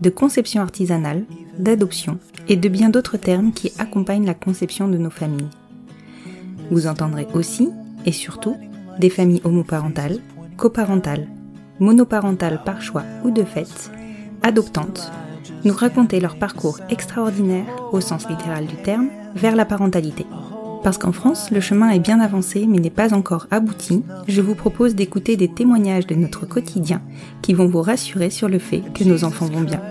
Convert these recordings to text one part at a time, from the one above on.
de conception artisanale, d'adoption et de bien d'autres termes qui accompagnent la conception de nos familles. Vous entendrez aussi, et surtout, des familles homoparentales, coparentales, monoparentales par choix ou de fait, adoptantes, nous raconter leur parcours extraordinaire, au sens littéral du terme, vers la parentalité. Parce qu'en France, le chemin est bien avancé mais n'est pas encore abouti, je vous propose d'écouter des témoignages de notre quotidien qui vont vous rassurer sur le fait que nos enfants vont bien.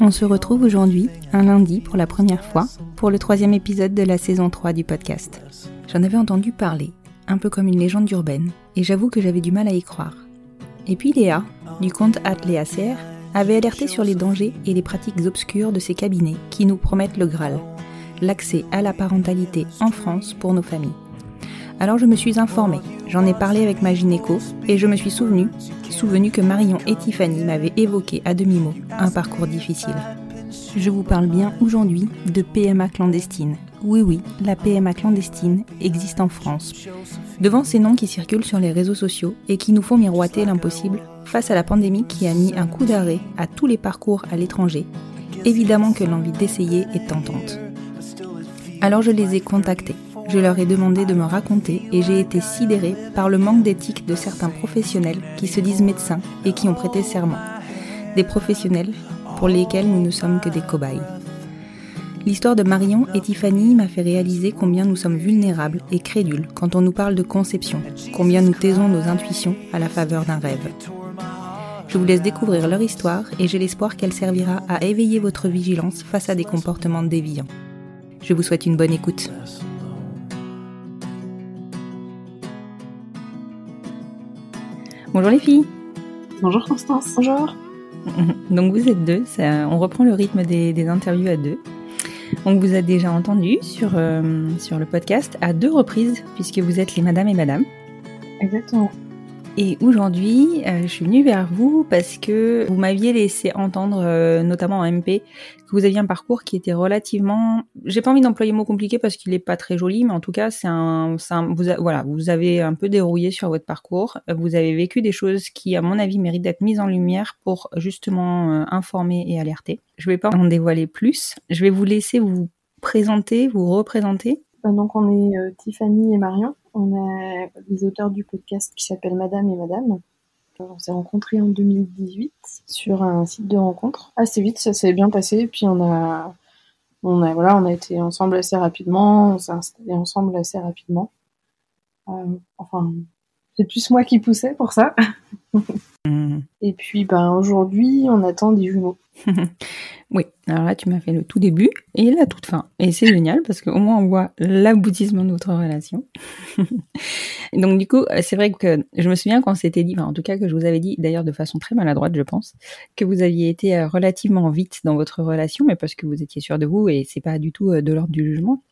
On se retrouve aujourd'hui, un lundi pour la première fois, pour le troisième épisode de la saison 3 du podcast. J'en avais entendu parler, un peu comme une légende urbaine, et j'avoue que j'avais du mal à y croire. Et puis Léa, du compte Atléa CR, avait alerté sur les dangers et les pratiques obscures de ces cabinets qui nous promettent le Graal, l'accès à la parentalité en France pour nos familles. Alors je me suis informée, j'en ai parlé avec ma gynéco et je me suis souvenu, souvenu que Marion et Tiffany m'avaient évoqué à demi-mot un parcours difficile. Je vous parle bien aujourd'hui de PMA clandestine. Oui oui, la PMA clandestine existe en France. Devant ces noms qui circulent sur les réseaux sociaux et qui nous font miroiter l'impossible, face à la pandémie qui a mis un coup d'arrêt à tous les parcours à l'étranger, évidemment que l'envie d'essayer est tentante. Alors je les ai contactés. Je leur ai demandé de me raconter et j'ai été sidérée par le manque d'éthique de certains professionnels qui se disent médecins et qui ont prêté serment. Des professionnels pour lesquels nous ne sommes que des cobayes. L'histoire de Marion et Tiffany m'a fait réaliser combien nous sommes vulnérables et crédules quand on nous parle de conception, combien nous taisons nos intuitions à la faveur d'un rêve. Je vous laisse découvrir leur histoire et j'ai l'espoir qu'elle servira à éveiller votre vigilance face à des comportements déviants. Je vous souhaite une bonne écoute. Bonjour les filles. Bonjour Constance. Bonjour. Donc vous êtes deux, ça- on reprend le rythme des, des interviews à deux. On vous a déjà entendu sur, euh, sur le podcast à deux reprises puisque vous êtes les madame et madame. Exactement. Et aujourd'hui, euh, je suis venue vers vous parce que vous m'aviez laissé entendre, euh, notamment en MP, que vous aviez un parcours qui était relativement. J'ai pas envie d'employer le mot compliqué parce qu'il est pas très joli, mais en tout cas, c'est un, un- vous, voilà, vous avez un peu dérouillé sur votre parcours. Vous avez vécu des choses qui, à mon avis, méritent d'être mises en lumière pour justement euh, informer et alerter. Je vais pas en dévoiler plus. Je vais vous laisser vous présenter, vous représenter. Euh, Donc on est euh, Tiffany et Marion. On est les auteurs du podcast qui s'appelle Madame et Madame. On s'est rencontrés en 2018 sur un site de rencontre. Assez vite, ça s'est bien passé. Puis on a, on a, voilà, on a été ensemble assez rapidement. On s'est installés ensemble assez rapidement. Euh, enfin, c'est plus moi qui poussais pour ça. Et puis, ben aujourd'hui, on attend des jumeaux. Oui, alors là tu m'as fait le tout début et la toute fin. Et c'est génial parce qu'au moins on voit l'aboutissement de notre relation. Donc du coup, c'est vrai que je me souviens quand s'était dit, enfin, en tout cas que je vous avais dit, d'ailleurs de façon très maladroite je pense, que vous aviez été euh, relativement vite dans votre relation, mais parce que vous étiez sûr de vous et c'est pas du tout euh, de l'ordre du jugement.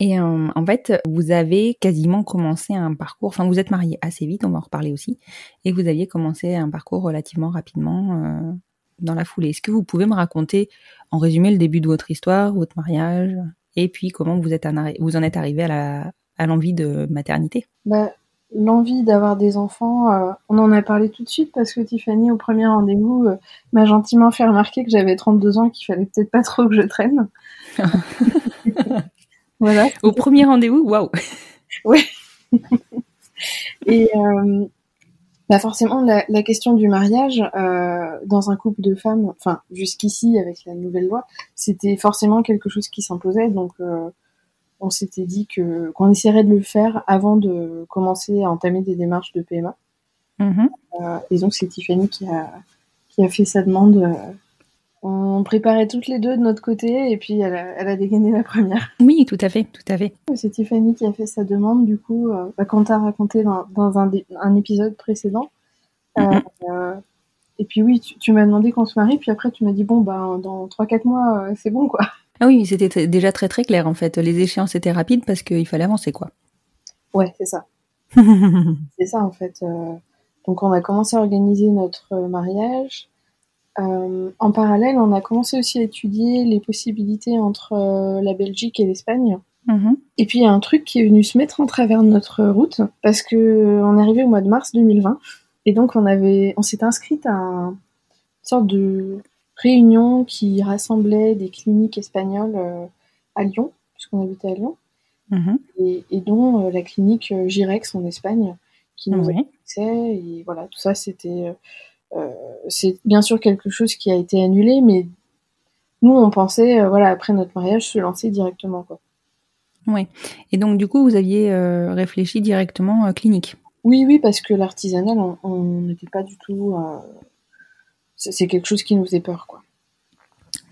Et euh, en fait, vous avez quasiment commencé un parcours, enfin vous êtes mariés assez vite, on va en reparler aussi, et vous aviez commencé un parcours relativement rapidement. euh, dans la foulée. Est-ce que vous pouvez me raconter en résumé le début de votre histoire, votre mariage, et puis comment vous, êtes en, vous en êtes arrivé à, la, à l'envie de maternité? Bah, L'envie d'avoir des enfants, euh, on en a parlé tout de suite parce que Tiffany, au premier rendez-vous, euh, m'a gentiment fait remarquer que j'avais 32 ans et qu'il fallait peut-être pas trop que je traîne. voilà. Au premier rendez-vous, waouh Oui. et euh, bah forcément, la, la, question du mariage euh, dans un couple de femmes, enfin jusqu'ici avec la nouvelle loi, c'était forcément quelque chose qui s'imposait. Donc, euh, on s'était dit que qu'on essaierait de le faire avant de commencer à entamer des démarches de PMA. Mm-hmm. Et donc, c'est Tiffany qui a qui a fait sa demande. Euh, on préparait toutes les deux de notre côté et puis elle a, elle a dégainé la première. Oui, tout à fait, tout à fait. C'est Tiffany qui a fait sa demande du coup, euh, bah, quand t'as raconté dans, dans un, un, épisode précédent. Mm-hmm. Euh, et puis oui, tu, tu m'as demandé qu'on se marie, puis après tu m'as dit bon bah dans 3-4 mois euh, c'est bon quoi. Ah oui, c'était déjà très très clair en fait. Les échéances étaient rapides parce qu'il fallait avancer quoi. Ouais, c'est ça. c'est ça en fait. Euh, donc on a commencé à organiser notre mariage. Euh, en parallèle, on a commencé aussi à étudier les possibilités entre euh, la Belgique et l'Espagne. Mm-hmm. Et puis il y a un truc qui est venu se mettre en travers de notre route parce que on est arrivé au mois de mars 2020 et donc on avait, on s'est inscrite à un, une sorte de réunion qui rassemblait des cliniques espagnoles euh, à Lyon puisqu'on habitait à Lyon mm-hmm. et, et, dont euh, la clinique euh, Girex en Espagne qui nous accès et voilà tout ça c'était euh, c'est bien sûr quelque chose qui a été annulé, mais nous, on pensait, euh, voilà, après notre mariage, se lancer directement, quoi. Oui. Et donc, du coup, vous aviez euh, réfléchi directement clinique Oui, oui, parce que l'artisanal, on n'était pas du tout. c'est quelque chose qui nous faisait peur, quoi.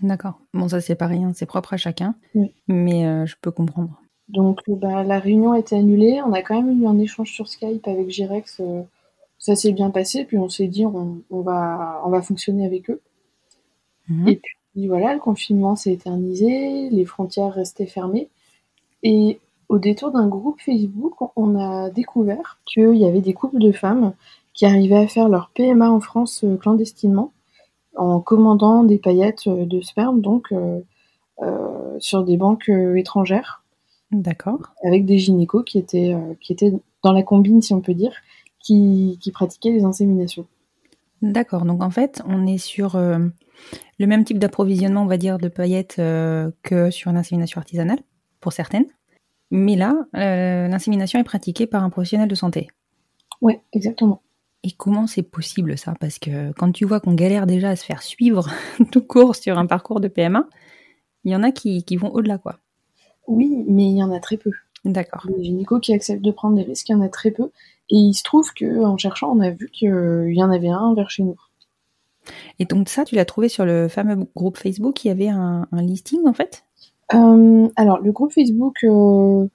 D'accord. Bon, ça, c'est pas rien, c'est propre à chacun, oui. mais je peux comprendre. Donc, bah, la réunion a été annulée. On a quand même eu un échange sur Skype avec Girex ça s'est bien passé, puis on s'est dit on, on, va, on va fonctionner avec eux. Mmh. Et puis voilà, le confinement s'est éternisé, les frontières restaient fermées. Et au détour d'un groupe Facebook, on a découvert qu'il y avait des couples de femmes qui arrivaient à faire leur PMA en France euh, clandestinement en commandant des paillettes de sperme, donc euh, euh, sur des banques euh, étrangères. D'accord. Avec des gynécos qui étaient, euh, qui étaient dans la combine, si on peut dire, qui, qui pratiquaient les inséminations. D'accord, donc en fait, on est sur euh, le même type d'approvisionnement, on va dire, de paillettes euh, que sur une insémination artisanale, pour certaines. Mais là, euh, l'insémination est pratiquée par un professionnel de santé. Oui, exactement. Et comment c'est possible ça? Parce que quand tu vois qu'on galère déjà à se faire suivre tout court sur un parcours de PMA, il y en a qui, qui vont au-delà, quoi. Oui, mais il y en a très peu. D'accord. Les gynécos qui acceptent de prendre des risques, il y en a très peu. Et il se trouve que en cherchant, on a vu qu'il y en avait un vers chez nous. Et donc ça, tu l'as trouvé sur le fameux groupe Facebook, il y avait un, un listing en fait? Euh, Alors le groupe Facebook, euh,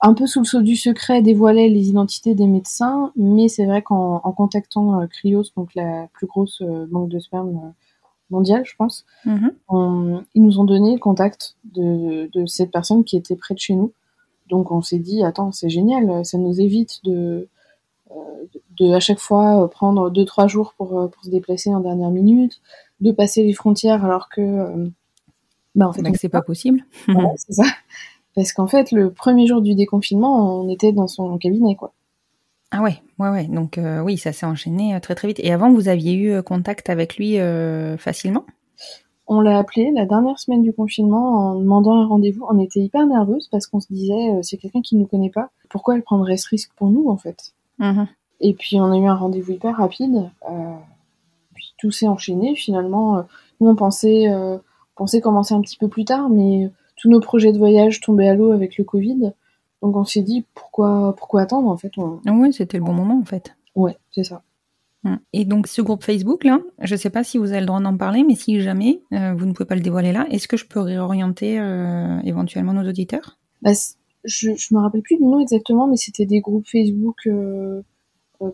un peu sous le sceau du secret, dévoilait les identités des médecins, mais c'est vrai qu'en en contactant euh, Cryos, donc la plus grosse euh, banque de sperme mondiale, je pense, on, ils nous ont donné le contact de, de cette personne qui était près de chez nous. Donc on s'est dit, attends, c'est génial, ça nous évite de, euh, de à chaque fois prendre deux trois jours pour, pour se déplacer en dernière minute, de passer les frontières alors que, euh, bah en fait, c'est pas possible. voilà, c'est ça. Parce qu'en fait, le premier jour du déconfinement, on était dans son cabinet, quoi. Ah ouais, ouais, ouais. Donc euh, oui, ça s'est enchaîné très très vite. Et avant, vous aviez eu contact avec lui euh, facilement? On l'a appelé la dernière semaine du confinement en demandant un rendez-vous. On était hyper nerveuse parce qu'on se disait euh, c'est quelqu'un qui ne nous connaît pas. Pourquoi elle prendrait ce risque pour nous en fait? Mmh. Et puis on a eu un rendez-vous hyper rapide. Euh, puis tout s'est enchaîné. Finalement, euh, nous on pensait, euh, on pensait commencer un petit peu plus tard, mais tous nos projets de voyage tombaient à l'eau avec le Covid. Donc on s'est dit pourquoi, pourquoi attendre en fait. On... Oui, c'était le bon moment en fait. Ouais, c'est ça. Et donc ce groupe Facebook là, je ne sais pas si vous avez le droit d'en parler, mais si jamais euh, vous ne pouvez pas le dévoiler là, est-ce que je peux réorienter euh, éventuellement nos auditeurs? Bah, Je ne me rappelle plus du nom exactement, mais c'était des groupes Facebook euh,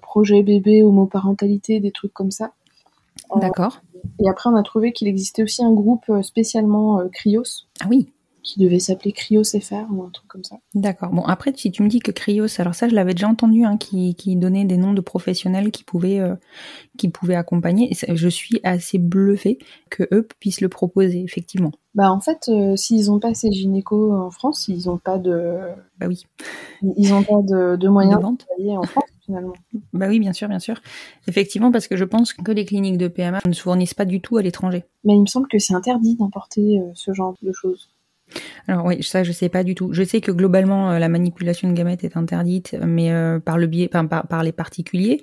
projet bébé, homoparentalité, des trucs comme ça. D'accord. Et après on a trouvé qu'il existait aussi un groupe spécialement Cryos. Ah oui. Qui devait s'appeler cryocéphère ou un truc comme ça. D'accord. Bon, après, si tu me dis que Cryos, alors ça, je l'avais déjà entendu, hein, qui, qui donnait des noms de professionnels qui pouvaient, euh, qui pouvaient accompagner. Et ça- je suis assez bluffée que eux puissent le proposer, effectivement. Bah en fait, euh, s'ils ont pas ces gynécos en France, ils ont pas de, Bah oui. ils ont pas de, de moyens De vente. travailler en France finalement. Bah oui, bien sûr, bien sûr. Effectivement, parce que je pense que les cliniques de PMA ne se fournissent pas du tout à l'étranger. Mais il me semble que c'est interdit d'importer euh, ce genre de choses. Alors oui, ça je sais pas du tout. Je sais que globalement euh, la manipulation de gamètes est interdite, mais euh, par le biais, enfin, par, par les particuliers,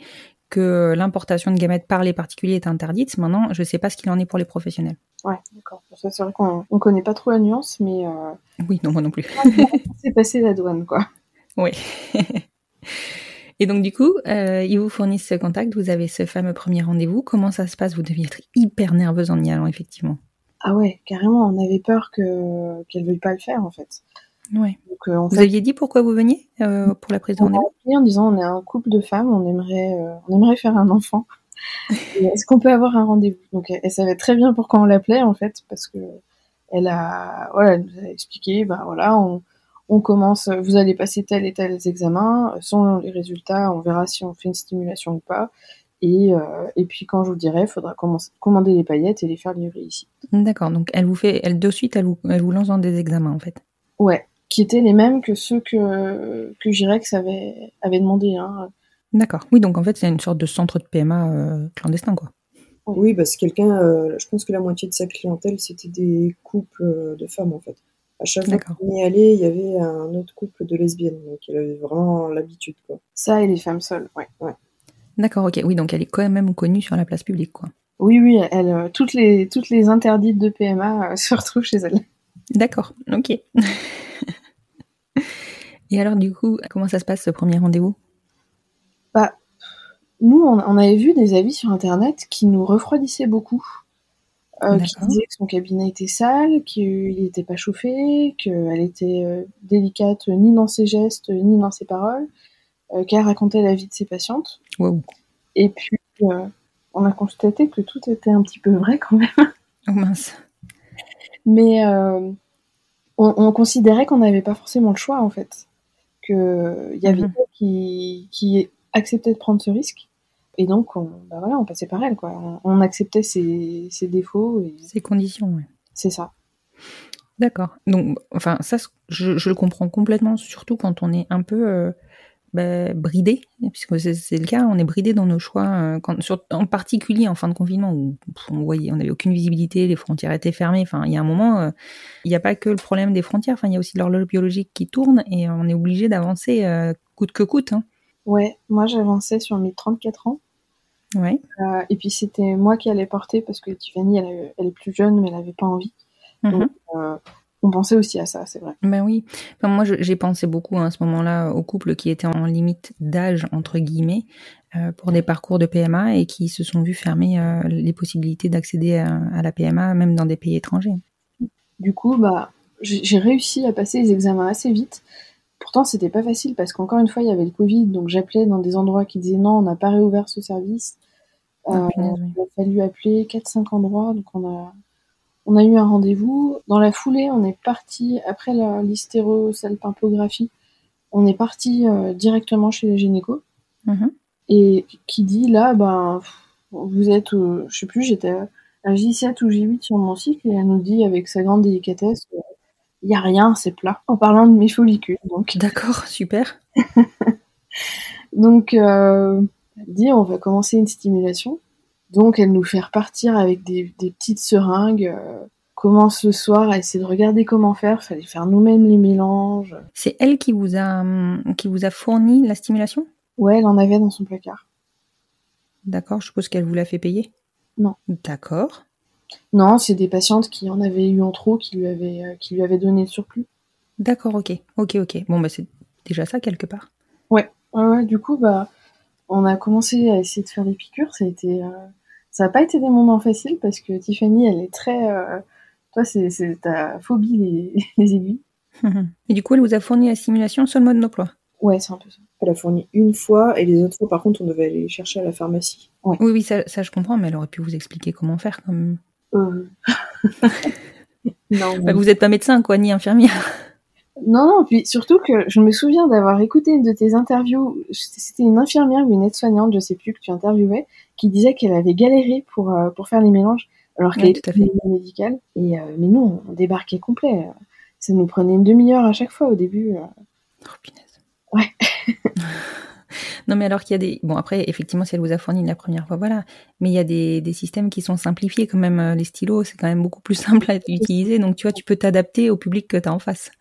que euh, l'importation de gamètes par les particuliers est interdite. Maintenant, je sais pas ce qu'il en est pour les professionnels. Ouais, d'accord. Ça c'est vrai qu'on on connaît pas trop la nuance, mais euh, Oui, non moi non plus. c'est passé la douane quoi. Oui. Et donc du coup, euh, ils vous fournissent ce contact, vous avez ce fameux premier rendez-vous. Comment ça se passe? Vous deviez être hyper nerveuse en y allant, effectivement. Ah ouais, carrément, on avait peur que qu'elle veuille pas le faire en fait. Ouais. Donc euh, en Vous fait, aviez dit pourquoi vous veniez euh, pour la prise de rendez-vous? en disant on est un couple de femmes, on aimerait euh, on aimerait faire un enfant. Est-ce qu'on peut avoir un rendez-vous? Donc elle, elle savait très bien pourquoi on l'appelait en fait parce que elle a voilà, elle nous a expliqué ben voilà, on on commence vous allez passer tel et tel examen, selon les résultats, on verra si on fait une stimulation ou pas. Et, euh, et puis quand je vous dirai, il faudra commencer- commander les paillettes et les faire livrer ici. D'accord. Donc elle vous fait, elle de suite, elle vous, elle vous lance dans des examens en fait. Ouais, qui étaient les mêmes que ceux que, que Girex avait, avait demandé. Hein. D'accord. Oui, donc en fait c'est une sorte de centre de PMA euh, clandestin quoi. Oui, parce que quelqu'un, euh, je pense que la moitié de sa clientèle, c'était des couples de femmes, en fait. À chaque fois qu'on y allait, il y avait un autre couple de lesbiennes, donc elle avait vraiment l'habitude, quoi. Ça et les femmes seules, ouais. D'accord. Ok. Oui, donc elle est quand même connue sur la place publique quoi. Oui, oui, elle, euh, toutes, les, toutes les interdites de PMA euh, se retrouvent chez elle. D'accord. Ok. Et alors du coup, comment ça se passe ce premier rendez-vous? Bah, nous, on, on avait vu des avis sur Internet qui nous refroidissaient beaucoup. Euh, qui disaient que son cabinet était sale, qu'il n'était pas chauffé, qu'elle était délicate ni dans ses gestes ni dans ses paroles, euh, qu'elle racontait la vie de ses patientes. Wow. Et puis, euh, on a constaté que tout était un petit peu vrai quand même. Oh mince. Mais euh, on, on considérait qu'on n'avait pas forcément le choix, en fait. Qu'il y avait des qui, qui acceptaient de prendre ce risque. Et donc, on, bah voilà, on passait par elle, quoi. On, on acceptait ses, ses défauts, et Ces conditions. Ouais. c'est ça. D'accord. Donc, enfin, ça, je, je le comprends complètement, surtout quand on est un peu euh, bah, bridé, puisque c'est le cas, on est bridé dans nos choix, euh, quand, sur- en particulier en fin de confinement, où pff, on voyait, on n'avait aucune visibilité, les frontières étaient fermées. Enfin, il y a un moment, euh, il n'y a pas que le problème des frontières, enfin, il y a aussi l'horloge biologique qui tourne, et on est obligé d'avancer euh, coûte que coûte. Hein. Ouais, moi, j'avançais sur mes 34 ans. Ouais. Euh, et puis, c'était moi qui allais porter, parce que Tiffany, elle, elle est plus jeune, mais elle n'avait pas envie. Mhm. Euh, on pensait aussi à ça, c'est vrai. Ben oui. Enfin, moi, j'ai pensé beaucoup hein, à ce moment-là aux couples qui étaient en limite d'âge, entre guillemets, euh, pour des parcours de PMA et qui se sont vus fermer euh, les possibilités d'accéder à, à la PMA, même dans des pays étrangers. Du coup, bah, j'ai réussi à passer les examens assez vite. Pourtant, c'était pas facile parce qu'encore une fois, il y avait le Covid, donc j'appelais dans des endroits qui disaient non, on n'a pas réouvert ce service. Ah, Euh, oui. il a fallu appeler 4-5 endroits, donc on a, on a eu un rendez-vous. Dans la foulée, on est parti, après la- l'hystérosalpingographie, on est parti euh, directement chez les gynéco Mhm. et qui dit là, ben, vous êtes, euh, je sais plus, j'étais à J7 ou J8 sur mon cycle et elle nous dit avec sa grande délicatesse, euh, il y a rien, c'est plat. En parlant de mes follicules, donc. D'accord, super. Donc, euh, elle dit, on va commencer une stimulation. Donc, elle nous fait repartir avec des, des petites seringues. euh, commence le soir à essayer de regarder comment faire. Fallait faire nous-mêmes les mélanges. C'est elle qui vous a hum, qui vous a fourni la stimulation? Ouais, elle en avait dans son placard. D'accord, je suppose qu'elle vous l'a fait payer? Non. D'accord. Non, c'est des patientes qui en avaient eu en trop, qui lui avaient, euh, qui lui avaient donné le surplus. D'accord, ok. Ok, ok. Bon, bah c'est déjà ça quelque part. Ouais, ouais, du coup, bah, on a commencé à essayer de faire des piqûres. Ça a été, euh, ça n'a pas été des moments faciles parce que Tiffany, elle est très, euh, toi, c'est, ta phobie les, les aiguilles. Et du coup, elle vous a fourni la stimulation sur le mode d'emploi Ouais, c'est un peu ça. Elle a fourni une fois, et les autres fois, par contre, on devait aller chercher à la pharmacie. Oui, oui, ça, ça je comprends, mais elle aurait pu vous expliquer comment faire. Comme... Euh, Non, Bah, vous n'êtes pas médecin, quoi, ni infirmière. Non, non, puis surtout que je me souviens d'avoir écouté une de tes interviews, c'était une infirmière ou une aide-soignante, je sais plus, que tu interviewais, qui disait qu'elle avait galéré pour, euh, pour faire les mélanges, alors qu'elle Ouais, était tout à fait. médicale. Et, euh, mais nous, on débarquait complet. Ça nous prenait une demi-heure à chaque fois au début. euh. Oh, punaise. Ouais. non, mais alors qu'il y a des. Bon, après, effectivement, si elle vous a fourni la première fois, voilà. Mais il y a des, des systèmes qui sont simplifiés quand même. euh, Les stylos, c'est quand même beaucoup plus simple à utiliser. Donc, tu vois, tu peux t'adapter au public que tu as en face.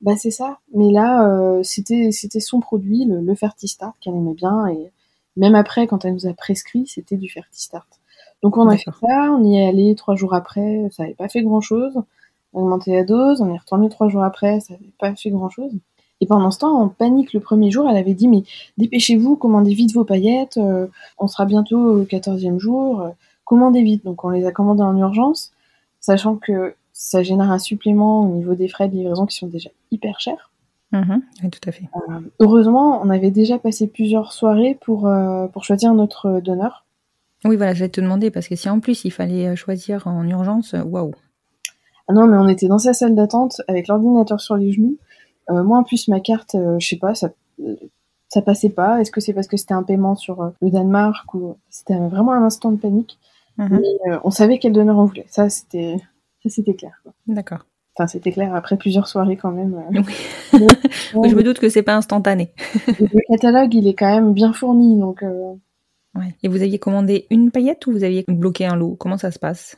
Bah c'est ça. Mais là, euh, c'était c'était son produit, le, le Fertistart, qu'elle aimait bien. Et même après, quand elle nous a prescrit, c'était du Fertistart. Donc on a fait D'accord. ça, on y est allé trois jours après, ça n'avait pas fait grand-chose. On a augmenté la dose, on est retourné trois jours après, ça n'avait pas fait grand-chose. Et pendant ce temps, en panique le premier jour, elle avait dit mais dépêchez-vous, commandez vite vos paillettes, euh, on sera bientôt au 14e jour, euh, commandez vite. Donc on les a commandées en urgence, sachant que ça génère un supplément au niveau des frais de livraison qui sont déjà hyper chers. Mhm. Oui, tout à fait. Euh, heureusement, on avait déjà passé plusieurs soirées pour, euh, pour choisir notre donneur. Oui, voilà, j'allais te demander parce que si en plus il fallait euh, choisir en urgence, waouh. Ah non, mais on était dans sa salle d'attente avec l'ordinateur sur les genoux. Euh, moi, en plus, ma carte, je sais pas, ça, ça passait pas. Est-ce que c'est parce que c'était un paiement sur le Danemark ou c'était vraiment un instant de panique Mhm. Mais on savait quel donneur on voulait. Ça, c'était, ça, c'était clair. quoi. D'accord. Enfin, c'était clair après plusieurs soirées quand même. euh. Oui. Oui, je me doute que c'est pas instantané. le catalogue, il est quand même bien fourni, donc. euh, Ouais. Et vous aviez commandé une paillette ou vous aviez bloqué un lot? Comment ça se passe?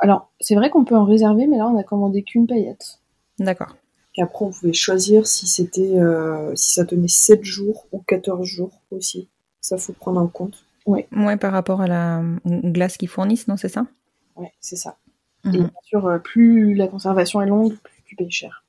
Alors, c'est vrai qu'on peut en réserver, mais là, on a commandé qu'une paillette. D'accord. Qu'après, on pouvait choisir si c'était euh, si ça tenait 7 jours ou 14 jours aussi. Ça, faut prendre en compte. Ouais, par rapport à la glace qu'ils fournissent, non, c'est ça? Ouais, c'est ça. Mhm. Et bien sûr, euh, plus la conservation est longue, plus tu payes cher.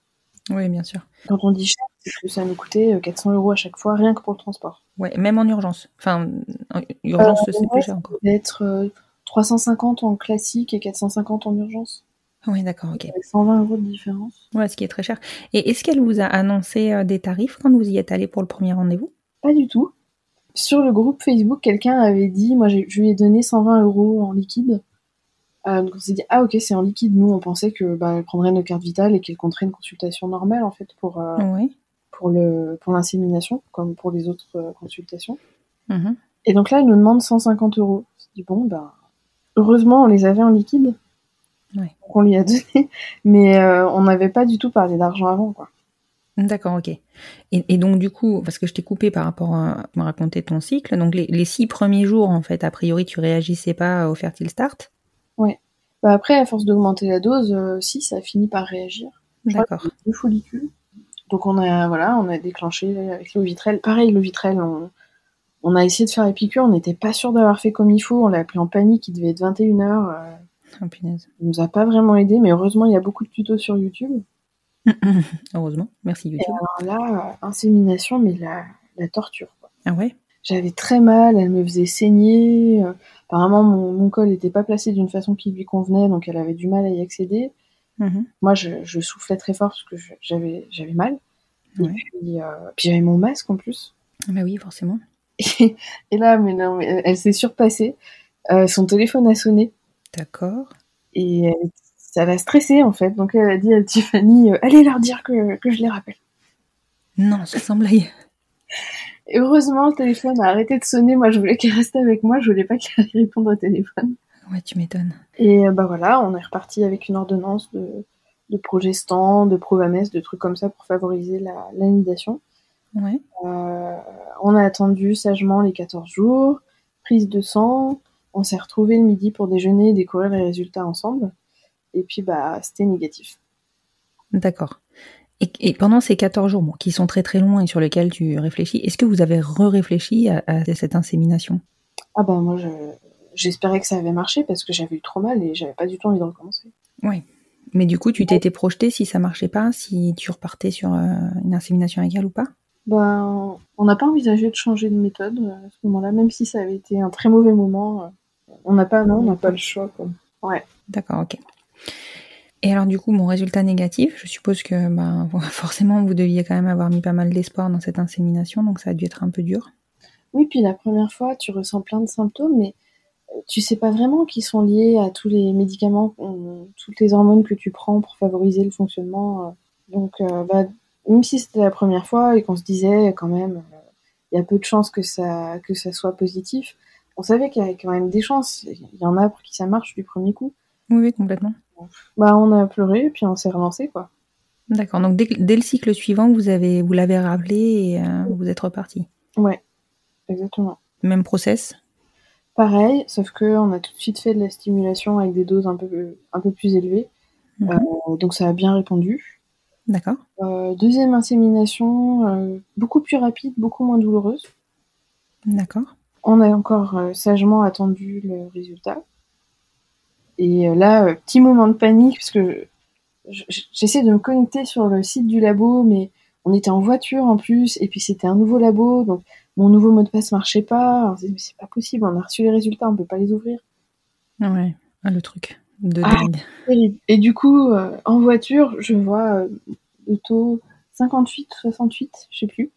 Oui, bien sûr. Quand on dit cher, c'est que ça nous coûtait euh, 400 euros à chaque fois, rien que pour le transport. Ouais, même en urgence. Enfin, en urgence, Euh, c'est ouais, plus cher encore. Ça devait être euh, 350 en classique et 450 en urgence. Oui, d'accord, ok. Avec 120 euros de différence. Ouais, ce qui est très cher. Et est-ce qu'elle vous a annoncé euh, des tarifs quand vous y êtes allé pour le premier rendez-vous? Pas du tout. Sur le groupe Facebook, quelqu'un avait dit, moi je lui ai donné 120 euros en liquide. Euh, donc on s'est dit, ah ok, c'est en liquide. Nous, on pensait que bah, elle prendrait nos cartes vitales et qu'elle compterait une consultation normale en fait pour, euh, Oui. pour le pour l'insémination, comme pour les autres euh, consultations. Mhm. Et donc là, elle nous demande 150 euros. On s'est dit, bon, ben, heureusement, on les avait en liquide. Ouais. Donc on lui a donné. Mais on n'avait pas du tout parlé d'argent avant, quoi. D'accord, ok. Et, et donc du coup, parce que je t'ai coupé par rapport à me raconter ton cycle, donc les, les six premiers jours, en fait, a priori, tu réagissais pas au Fertile Start Bah après, à force d'augmenter la dose, euh, si, ça a fini par réagir. D'accord. Deux follicules. Donc on a, voilà, on a déclenché avec le vitrel. Pareil, le vitrel, on, on a essayé de faire la piqûre. On n'était pas sûr d'avoir fait comme il faut. On l'a appelé en panique. Il devait être 21h. Euh, Oh, punaise. il nous a pas vraiment aidé. Mais heureusement, il y a beaucoup de tutos sur YouTube. Heureusement, merci Et YouTube. alors là, euh, insémination, mais la, la torture. quoi. Ah ouais? J'avais très mal, elle me faisait saigner. euh, apparemment, mon, mon col n'était pas placé d'une façon qui lui convenait, donc elle avait du mal à y accéder. Mhm. Moi, je, je soufflais très fort parce que j'avais j'avais mal. Ouais. Et puis, euh, puis j'avais mon masque en plus. Bah oui, forcément. Et, et là, mais non, mais elle, elle s'est surpassée. Euh, son téléphone a sonné D'accord. et elle- ça l'a stressée en fait. Donc elle a dit à Tiffany, euh, allez leur dire que, que je les rappelle. Non, ça semble blague. Heureusement, le téléphone a arrêté de sonner. Moi, je voulais qu'elle reste avec moi. Je voulais pas qu'elle réponde au téléphone. Ouais, tu m'étonnes. Et euh, bah voilà, on est reparti avec une ordonnance de, de progestan, de provamès, de trucs comme ça pour favoriser la, l'anidation. Ouais. Euh, on a attendu sagement les 14 jours, prise de sang, on s'est retrouvés le midi pour déjeuner et découvrir les résultats ensemble. Et puis bah c'était négatif. D'accord. Et, et pendant ces 14 jours, bon, qui sont très très longs et sur lesquels tu réfléchis, est-ce que vous avez re-réfléchi à, à cette insémination? Ah bah moi je, j'espérais que ça avait marché parce que j'avais eu trop mal et j'avais pas du tout envie de recommencer. Oui. Mais du coup, tu t'étais projeté si ça marchait pas, si tu repartais sur euh, une insémination égale ou pas? Ben, on n'a pas envisagé de changer de méthode euh, à ce moment-là, même si ça avait été un très mauvais moment. euh, On n'a pas, non, on n'a pas le choix. Quoi. D'accord, ok. Et alors du coup, mon résultat négatif, je suppose que ben, forcément, vous deviez quand même avoir mis pas mal d'espoir dans cette insémination, donc ça a dû être un peu dur. Oui, puis la première fois, tu ressens plein de symptômes, mais tu sais pas vraiment qu'ils sont liés à tous les médicaments, euh, toutes les hormones que tu prends pour favoriser le fonctionnement. euh. Donc, euh, bah, même si c'était la première fois et qu'on se disait quand même, euh, il y a peu de chances que ça, que ça soit positif, on savait qu'il y avait quand même des chances. Il y en a pour qui ça marche du premier coup. Oui, oui, complètement. Bah, on a pleuré, puis on s'est relancé, quoi. D'accord. Donc dès, dès le cycle suivant, vous avez, vous l'avez rappelé et euh, vous êtes reparti. Ouais, exactement. Même process? Pareil, sauf que on a tout de suite fait de la stimulation avec des doses un peu, un peu plus élevées. Mhm. Euh, donc ça a bien répondu. D'accord. Euh, deuxième insémination, beaucoup plus rapide, beaucoup moins douloureuse. D'accord. On a encore sagement attendu le résultat. Et euh, là, euh, petit moment de panique, parce que je- je- j'essaie de me connecter sur le site du labo, mais on était en voiture en plus, et puis c'était un nouveau labo, donc mon nouveau mot de passe marchait pas. Alors, on s'est dit, mais c'est pas possible, on a reçu les résultats, on peut pas les ouvrir. Ouais. Ah, le truc de Ah. dingue. Et du coup, euh, en voiture, je vois euh, le taux 58, 68, je sais plus.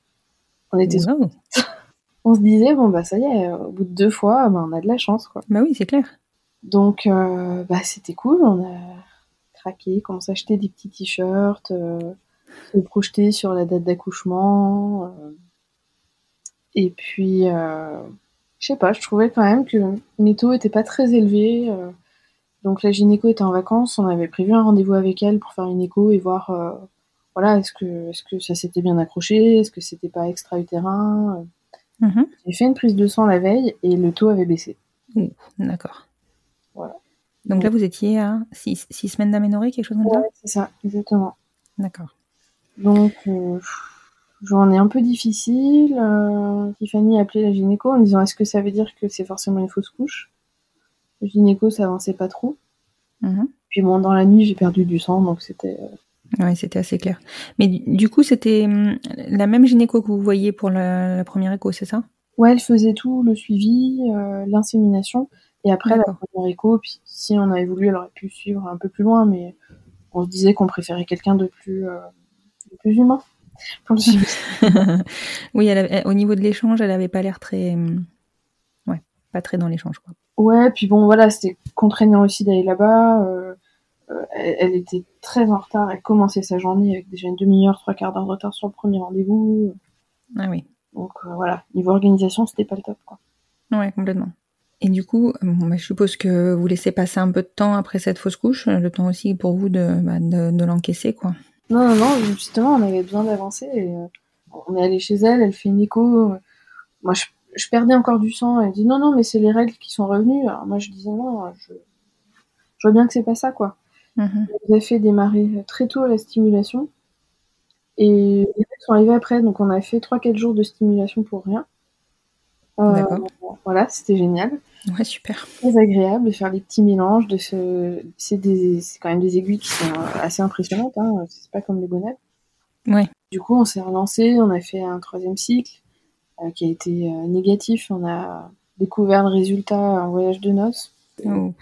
On était, Wow. on se disait bon bah ça y est, au bout de deux fois, bah, on a de la chance quoi. Bah oui, c'est clair. Donc euh, bah c'était cool, on a craqué, commencé à acheter des petits t-shirts, euh, se projeter sur la date d'accouchement. euh. et puis, je sais pas, je trouvais quand même que mes taux étaient pas très élevés. donc la gynéco était en vacances, on avait prévu un rendez-vous avec elle pour faire une écho et voir, voilà, est-ce que, est-ce que ça s'était bien accroché, est-ce que c'était pas extra-utérin. Mhm. J'ai fait une prise de sang la veille et le taux avait baissé. D'accord. Voilà. Donc là, vous étiez à 6 semaines d'aménorrhée, quelque chose comme ça Ouais, c'est ça, exactement. D'accord. Donc, euh, journée un peu difficile. euh, Tiffany a appelé la gynéco en disant est-ce que ça veut dire que c'est forcément une fausse couche? Le gynéco, ça avançait pas trop. Mhm. Puis bon, dans la nuit, j'ai perdu du sang, donc c'était. euh, Ouais, c'était assez clair. Mais du, du coup, c'était hum, la même gynéco que vous voyez pour la, la première écho, c'est ça? Ouais, elle faisait tout, le suivi, euh, l'insémination, et après la première écho. Puis si on avait voulu, elle aurait pu suivre un peu plus loin, mais on se disait qu'on préférait quelqu'un de plus, euh, de plus humain. Oui, elle avait- au niveau de l'échange, elle avait pas l'air très. hum, Ouais, pas très dans l'échange, quoi. Ouais, puis bon, voilà, c'était contraignant aussi d'aller là-bas. euh, euh, elle, elle était très en retard. Elle commençait sa journée avec déjà une demi-heure, trois quarts d'heure de retard sur le premier rendez-vous. Ah oui. Donc euh, voilà, niveau organisation, c'était pas le top. Quoi. Ouais, complètement. Et du coup, bon, bah, je suppose que vous laissez passer un peu de temps après cette fausse couche, le temps aussi pour vous de, bah, de, de l'encaisser, quoi. Non, non, non, justement, on avait besoin d'avancer. Et, euh, on est allé chez elle, elle fait une écho. Moi, je, je perdais encore du sang. Elle dit non, non, mais c'est les règles qui sont revenues. Alors moi, je disais non, je, je vois bien que c'est pas ça, quoi. On nous a fait démarrer très tôt la stimulation. Et les règles sont arrivées après, donc on a fait 3-4 jours de stimulation pour rien. Euh. Voilà, c'était génial. Ouais, super. Très agréable de faire les petits mélanges. De ce... C'est des... c'est quand même des aiguilles qui sont euh, assez impressionnantes, hein. c'est pas comme les bonnets. Ouais. Du coup, on s'est relancé, on a fait un troisième cycle euh, qui a été euh, négatif. On a découvert le résultat en voyage de noces. Oh.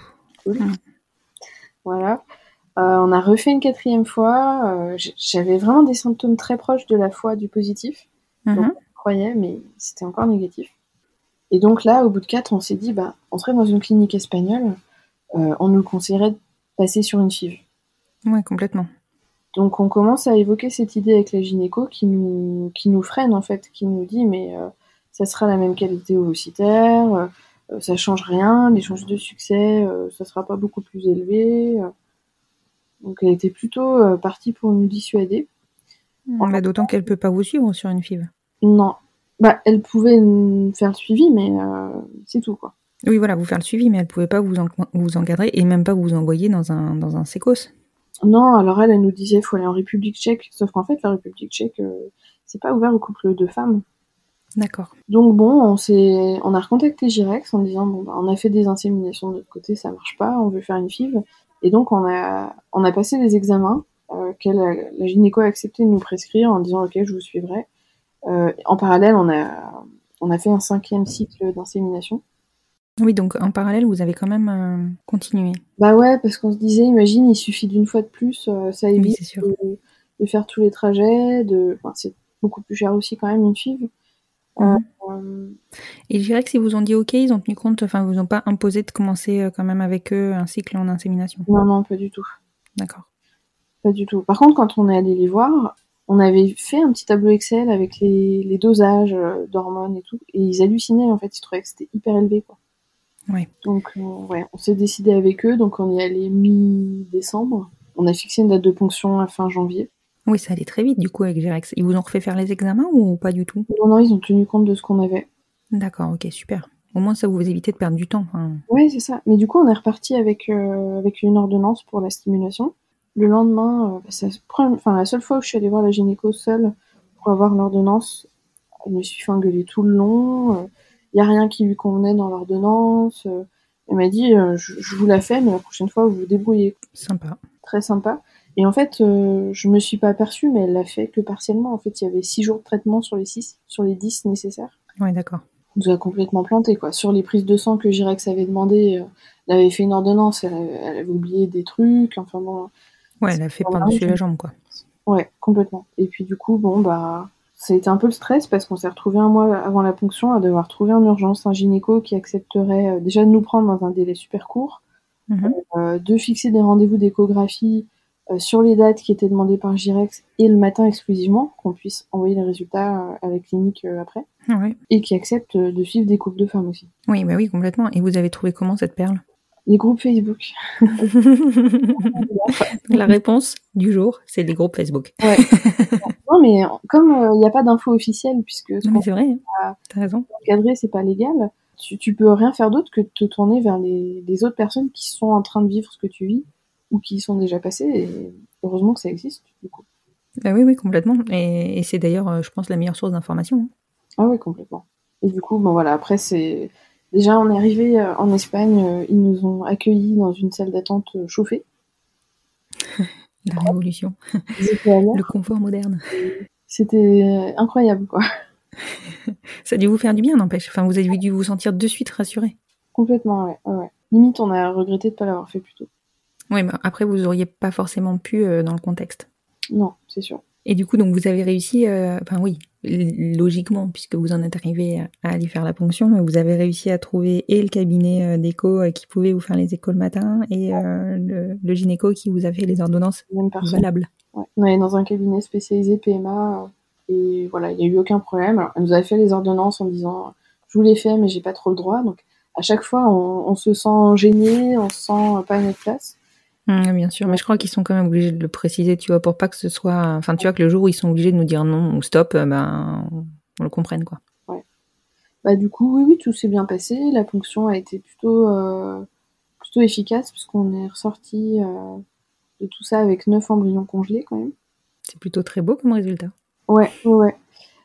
Cool. Mm. Voilà. Euh, on a refait une quatrième fois. J'avais vraiment des symptômes très proches de la fois du positif. Mhm. Donc, je croyais, mais c'était encore négatif. Et donc là, au bout de quatre, on s'est dit, bah, on serait dans une clinique espagnole, euh, on nous conseillerait de passer sur une FIV. Ouais, complètement. Donc on commence à évoquer cette idée avec la gynéco qui nous, qui nous freine en fait, qui nous dit mais euh, ça sera la même qualité ovocytaire, euh, ça change rien, les chances de succès, euh, ça sera pas beaucoup plus élevé. Donc elle était plutôt partie pour nous dissuader. D'autant qu'elle peut pas vous suivre sur une FIV. Non, bah elle pouvait faire le suivi mais euh, c'est tout quoi. Oui, voilà, vous faire le suivi, mais elle pouvait pas vous, en- vous encadrer et même pas vous envoyer dans un, dans un sécos. Non, alors elle, elle nous disait faut aller en République tchèque, sauf qu'en fait la République tchèque euh, c'est pas ouvert aux couples de femmes. D'accord. Donc bon, on s'est, on a recontacté Girex en disant bon bah, on a fait des inséminations de notre côté, ça marche pas, on veut faire une FIV, et donc on a, on a passé des examens euh, qu'elle, la gynéco a accepté de nous prescrire en disant ok je vous suivrai. Euh, en parallèle, on a, on a fait un cinquième cycle d'insémination. Oui, donc en parallèle, vous avez quand même euh, continué. Bah ouais, parce qu'on se disait imagine il suffit d'une fois de plus, euh, ça Oui, évite sûr. de, de faire tous les trajets, de, enfin, c'est beaucoup plus cher aussi quand même une FIV. Euh, Et je dirais que si vous ont dit OK, ils ont tenu compte, enfin, vous ont pas imposé de commencer quand même avec eux un cycle en insémination. non, non, pas du tout. D'accord. Pas du tout. Par contre, quand on est allé les voir, on avait fait un petit tableau Excel avec les, les dosages euh, d'hormones et tout, et ils hallucinaient en fait, ils trouvaient que c'était hyper élevé quoi. Ouais. Donc euh, ouais, on s'est décidé avec eux, donc on y allait mi-décembre. On a fixé une date de ponction à fin janvier. Oui, ça allait très vite du coup avec Gérex. Ils vous ont refait faire les examens ou pas du tout? Non, non, ils ont tenu compte de ce qu'on avait. D'accord, ok, super. Au moins ça vous évitez de perdre du temps. enfin. Ouais, c'est ça. Mais du coup, on est reparti avec, euh, avec une ordonnance pour la stimulation. Le lendemain, euh, bah, enfin, la seule fois où je suis allée voir la gynéco seule pour avoir l'ordonnance, elle me suis fait engueuler tout le long. Il n'y a rien qui lui convenait dans l'ordonnance. euh. elle m'a dit, euh, je, je vous la fais, mais la prochaine fois, vous vous débrouillez. Sympa. Très sympa. Et en fait, euh, je me suis pas aperçue, mais elle l'a fait que partiellement. En fait, il y avait six jours de traitement sur les six, sur les dix nécessaires. Ouais, d'accord. On nous a complètement planté quoi. Sur les prises de sang que Jirex avait demandé, euh, elle avait fait une ordonnance, elle avait, elle avait oublié des trucs, enfin bon, Ouais, elle a fait par-dessus je- la jambe, quoi. ouais, complètement. Et puis du coup, bon bah, ça a été un peu le stress parce qu'on s'est retrouvé un mois avant la ponction à devoir trouver en urgence un gynéco qui accepterait euh, déjà de nous prendre dans un délai super court, Mhm. euh, de fixer des rendez-vous d'échographie euh, sur les dates qui étaient demandées par Jirex et le matin exclusivement, qu'on puisse envoyer les résultats à la clinique après, Ouais. et qui accepte de suivre des couples de femmes aussi. Oui, bah oui, complètement. Et vous avez trouvé comment cette perle? Les groupes Facebook. La réponse du jour, c'est les groupes Facebook. Ouais. non, mais comme il n'y a pas d'infos officielles, puisque c'est vrai. Ah. t'as raison. encadré, c'est pas légal, tu, tu peux rien faire d'autre que de te tourner vers les, les autres personnes qui sont en train de vivre ce que tu vis ou qui y sont déjà passées. Et heureusement que ça existe, du coup. Bah oui, oui, complètement. Et, et c'est d'ailleurs, euh, je pense, la meilleure source d'information. hein. Ah oui, complètement. Et du coup, bon voilà, après, c'est. Déjà, on est arrivé euh, en Espagne, euh, ils nous ont accueillis dans une salle d'attente euh, chauffée. La révolution, le confort moderne. C'était incroyable, quoi. Ça a dû vous faire du bien, n'empêche. Enfin, vous avez dû vous sentir de suite rassuré. Complètement, ouais. ouais. Limite, on a regretté de pas l'avoir fait plus tôt. Oui, mais après, vous auriez pas forcément pu euh, dans le contexte. Non, c'est sûr. Et du coup, donc vous avez réussi, euh, enfin oui, logiquement, puisque vous en êtes arrivé à, aller faire la ponction, mais vous avez réussi à trouver et le cabinet euh, d'écho euh, qui pouvait vous faire les échos le matin et euh, le, le gynéco qui vous a fait les ordonnances valables. Ouais. On est dans un cabinet spécialisé PMA et voilà, il n'y a eu aucun problème. Alors, elle nous avait fait les ordonnances en disant je vous les fais mais j'ai pas trop le droit. Donc à chaque fois on, on se sent gêné, on se sent pas à notre place. Bien sûr, mais je crois qu'ils sont quand même obligés de le préciser, tu vois, pour pas que ce soit, enfin, tu vois, que le jour où ils sont obligés de nous dire non ou stop, euh, ben, on le comprenne, quoi. Bah du coup oui oui tout s'est bien passé. La ponction a été plutôt euh, plutôt efficace puisqu'on est ressorti euh, de tout ça avec neuf embryons congelés quand même. C'est plutôt très beau comme résultat. Ouais ouais. ouais.